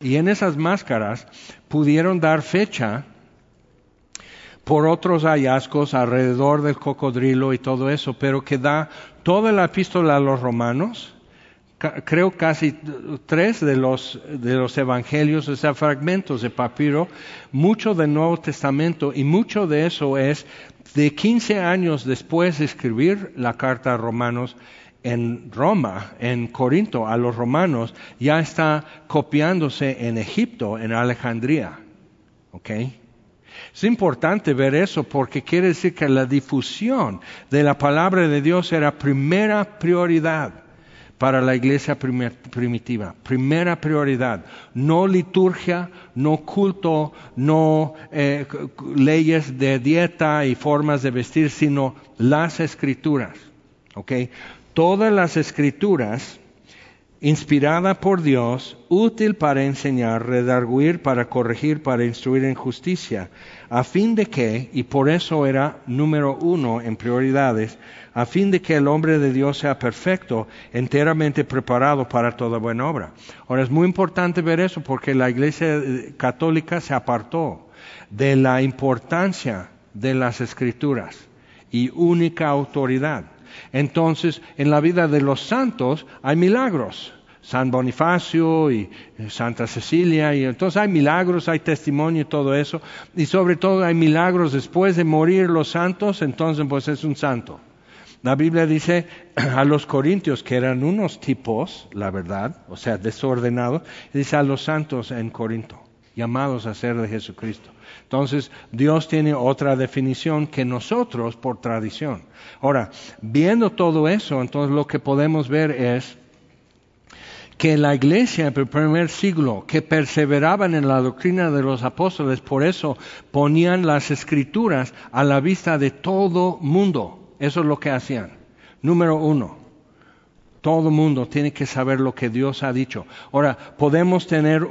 Y en esas máscaras pudieron dar fecha por otros hallazgos alrededor del cocodrilo y todo eso, pero que da toda la epístola a los romanos, creo casi tres de los, de los evangelios, o sea, fragmentos de papiro, mucho del Nuevo Testamento y mucho de eso es de 15 años después de escribir la carta a Romanos en Roma, en Corinto, a los romanos, ya está copiándose en Egipto, en Alejandría. ¿Ok? Es importante ver eso porque quiere decir que la difusión de la palabra de Dios era primera prioridad para la iglesia primitiva. Primera prioridad. No liturgia, no culto, no eh, leyes de dieta y formas de vestir, sino las escrituras. Todas las escrituras inspirada por Dios, útil para enseñar, redarguir, para corregir, para instruir en justicia, a fin de que, y por eso era número uno en prioridades, a fin de que el hombre de Dios sea perfecto, enteramente preparado para toda buena obra. Ahora es muy importante ver eso porque la Iglesia eh, católica se apartó de la importancia de las escrituras y única autoridad. Entonces, en la vida de los santos hay milagros. San Bonifacio y eh, Santa Cecilia, y entonces hay milagros, hay testimonio y todo eso, y sobre todo hay milagros después de morir los santos, entonces pues es un santo. La Biblia dice a los corintios que eran unos tipos, la verdad, o sea, desordenados, dice a los santos en Corinto, llamados a ser de Jesucristo. Entonces, Dios tiene otra definición que nosotros por tradición. Ahora, viendo todo eso, entonces lo que podemos ver es que la iglesia en el primer siglo, que perseveraban en la doctrina de los apóstoles, por eso ponían las escrituras a la vista de todo mundo. Eso es lo que hacían. Número uno. Todo mundo tiene que saber lo que Dios ha dicho. Ahora, podemos tener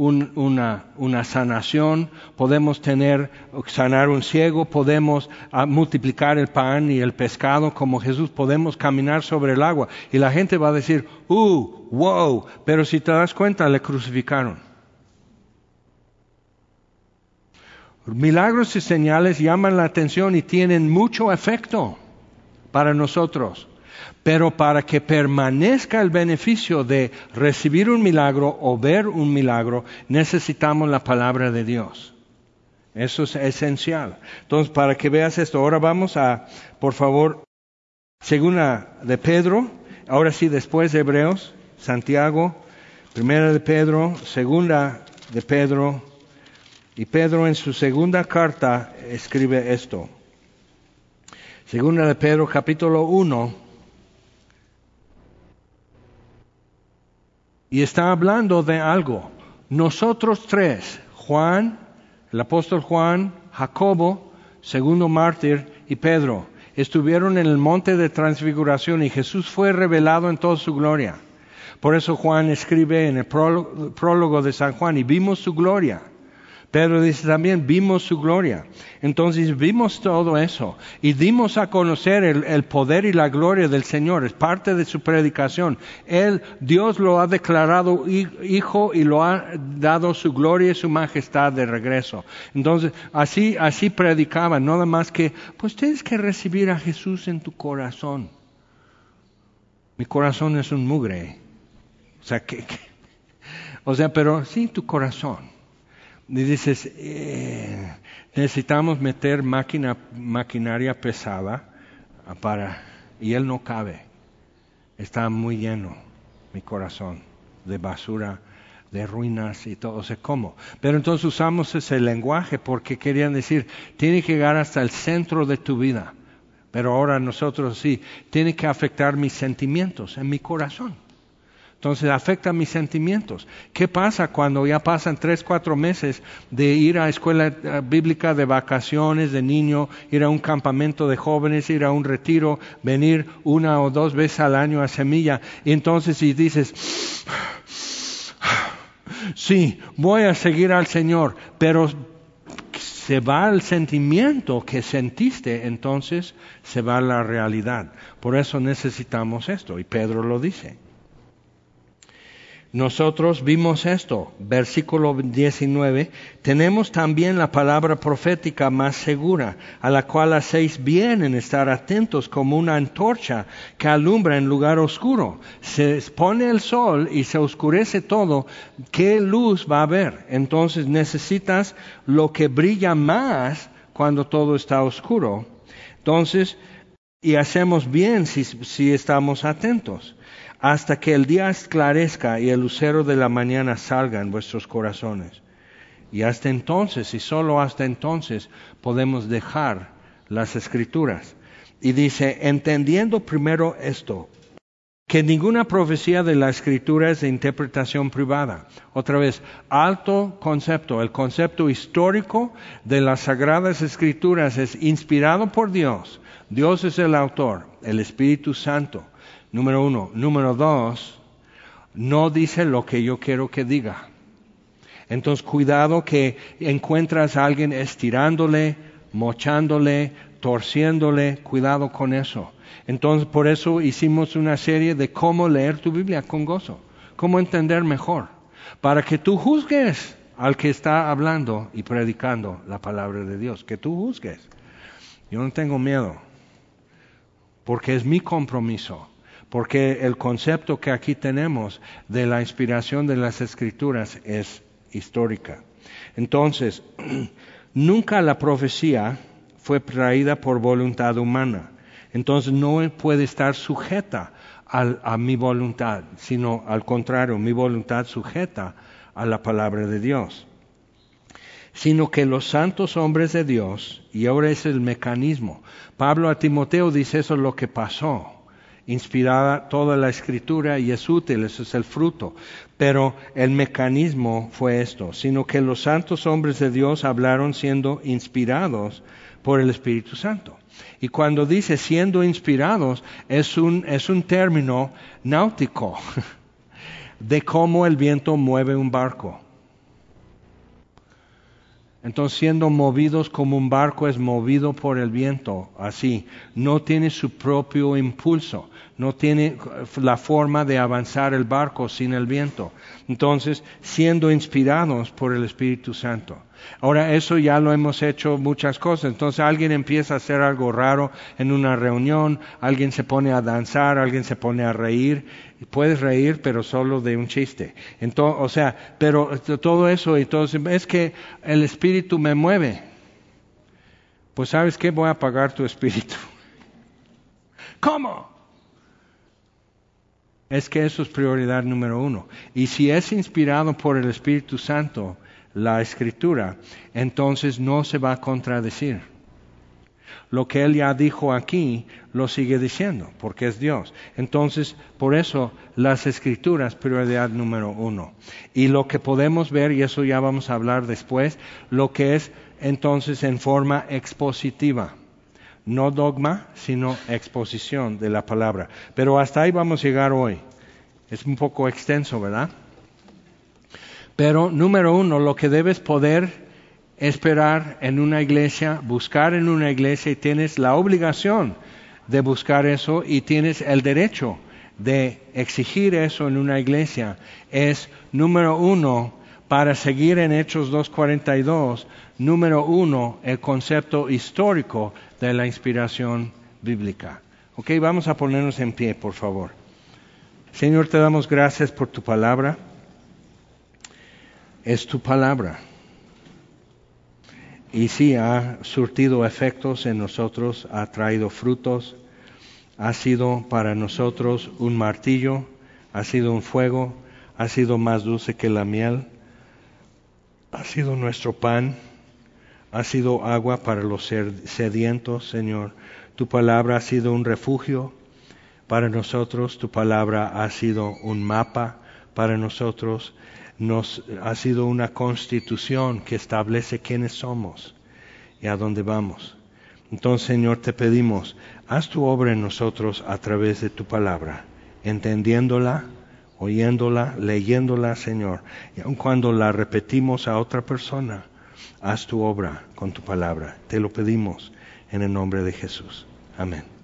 una, sanación, podemos tener, sanar un ciego, podemos ah, multiplicar el pan y el pescado como Jesús, podemos caminar sobre el agua. Y la gente va a decir, uh, wow, pero si te das cuenta, le crucificaron. Milagros y señales llaman la atención y tienen mucho efecto para nosotros. Pero para que permanezca el beneficio de recibir un milagro o ver un milagro, necesitamos la palabra de Dios. Eso es esencial. Entonces, para que veas esto, ahora vamos a, por favor, segunda de Pedro, ahora sí, después de Hebreos, Santiago, primera de Pedro, segunda de Pedro, y Pedro en su segunda carta escribe esto. Segunda de Pedro, capítulo 1, y está hablando de algo. Nosotros tres, Juan, el apóstol Juan, Jacobo, segundo mártir y Pedro, estuvieron en el monte de transfiguración y Jesús fue revelado en toda su gloria. Por eso Juan escribe en el prólogo de San Juan, y vimos su gloria Pedro dice también, vimos su gloria. Entonces vimos todo eso y dimos a conocer el, poder y la gloria del Señor. Es parte de su predicación. Él, Dios lo ha declarado hijo y lo ha dado su gloria y su majestad de regreso. Entonces, así, así predicaban, nada más que, pues tienes que recibir a Jesús en tu corazón. Mi corazón es un mugre. O sea, que, o sea, pero sí tu corazón y dices, eh, necesitamos meter máquina, maquinaria pesada para, y él no cabe. Está muy lleno mi corazón de basura, de ruinas y todo, sé cómo. Pero entonces usamos ese lenguaje porque querían decir, tiene que llegar hasta el centro de tu vida. Pero ahora nosotros sí, tiene que afectar mis sentimientos en mi corazón. Entonces afecta mis sentimientos. ¿Qué pasa cuando ya pasan tres, cuatro meses de ir a escuela eh, bíblica de vacaciones de niño, ir a un campamento de jóvenes, ir a un retiro, venir una o dos veces al año a Semilla? Y entonces si dices, sí, voy a seguir al Señor, pero se va el sentimiento que sentiste, entonces se va la realidad. Por eso necesitamos esto, y Pedro lo dice. Nosotros vimos esto, versículo 19, tenemos también la palabra profética más segura, a la cual hacéis bien en estar atentos como una antorcha que alumbra en lugar oscuro. Se pone el sol y se oscurece todo, ¿qué luz va a haber? Entonces necesitas lo que brilla más cuando todo está oscuro. Entonces, y hacemos bien si, si estamos atentos hasta que el día esclarezca y el lucero de la mañana salga en vuestros corazones. Y hasta entonces, y solo hasta entonces, podemos dejar las escrituras. Y dice, entendiendo primero esto, que ninguna profecía de la escritura es de interpretación privada. Otra vez, alto concepto, el concepto histórico de las sagradas escrituras es inspirado por Dios. Dios es el autor, el Espíritu Santo Número uno. Número dos, no dice lo que yo quiero que diga. Entonces, cuidado que encuentras a alguien estirándole, mochándole, torciéndole, cuidado con eso. Entonces, por eso hicimos una serie de cómo leer tu Biblia con gozo, cómo entender mejor, para que tú juzgues al que está hablando y predicando la palabra de Dios, que tú juzgues. Yo no tengo miedo, porque es mi compromiso porque el concepto que aquí tenemos de la inspiración de las escrituras es histórica. Entonces, nunca la profecía fue traída por voluntad humana. Entonces no puede estar sujeta a, mi voluntad, sino al contrario, mi voluntad sujeta a la palabra de Dios. Sino que los santos hombres de Dios, y ahora es el mecanismo, Pablo a Timoteo dice eso es lo que pasó inspirada toda la escritura y es útil, eso es el fruto. Pero el mecanismo fue esto, sino que los santos hombres de Dios hablaron siendo inspirados por el Espíritu Santo. Y cuando dice siendo inspirados, es un, es un término náutico de cómo el viento mueve un barco. Entonces, siendo movidos como un barco es movido por el viento, así, no tiene su propio impulso, no tiene la forma de avanzar el barco sin el viento. Entonces, siendo inspirados por el Espíritu Santo. Ahora, eso ya lo hemos hecho muchas cosas. Entonces, alguien empieza a hacer algo raro en una reunión, alguien se pone a danzar, alguien se pone a reír. Puedes reír, pero solo de un chiste. Entonces, o sea, pero todo eso, entonces, es que el Espíritu me mueve. Pues, ¿sabes qué? Voy a apagar tu Espíritu. ¿Cómo? Es que eso es prioridad número uno. Y si es inspirado por el Espíritu Santo, la escritura, entonces no se va a contradecir. Lo que él ya dijo aquí lo sigue diciendo, porque es Dios. Entonces, por eso las escrituras, prioridad número uno. Y lo que podemos ver, y eso ya vamos a hablar después, lo que es entonces en forma expositiva. No dogma, sino exposición de la palabra. Pero hasta ahí vamos a llegar hoy. Es un poco extenso, ¿verdad? Pero número uno, lo que debes poder esperar en una iglesia, buscar en una iglesia y tienes la obligación de buscar eso y tienes el derecho de exigir eso en una iglesia, es número uno, para seguir en Hechos 2.42, número uno, el concepto histórico de la inspiración bíblica. Ok, vamos a ponernos en pie, por favor. Señor, te damos gracias por tu palabra es tu palabra. Y sí, ha surtido efectos en nosotros, ha traído frutos, ha sido para nosotros un martillo, ha sido un fuego, ha sido más dulce que la miel, ha sido nuestro pan, ha sido agua para los sedientos, Señor. Tu palabra ha sido un refugio para nosotros, tu palabra ha sido un mapa para nosotros, nos ha sido una constitución que establece quiénes somos y a dónde vamos. Entonces, Señor, te pedimos, haz tu obra en nosotros a través de tu palabra, entendiéndola, oyéndola, leyéndola, Señor. Y aun cuando la repetimos a otra persona, haz tu obra con tu palabra. Te lo pedimos en el nombre de Jesús. Amén.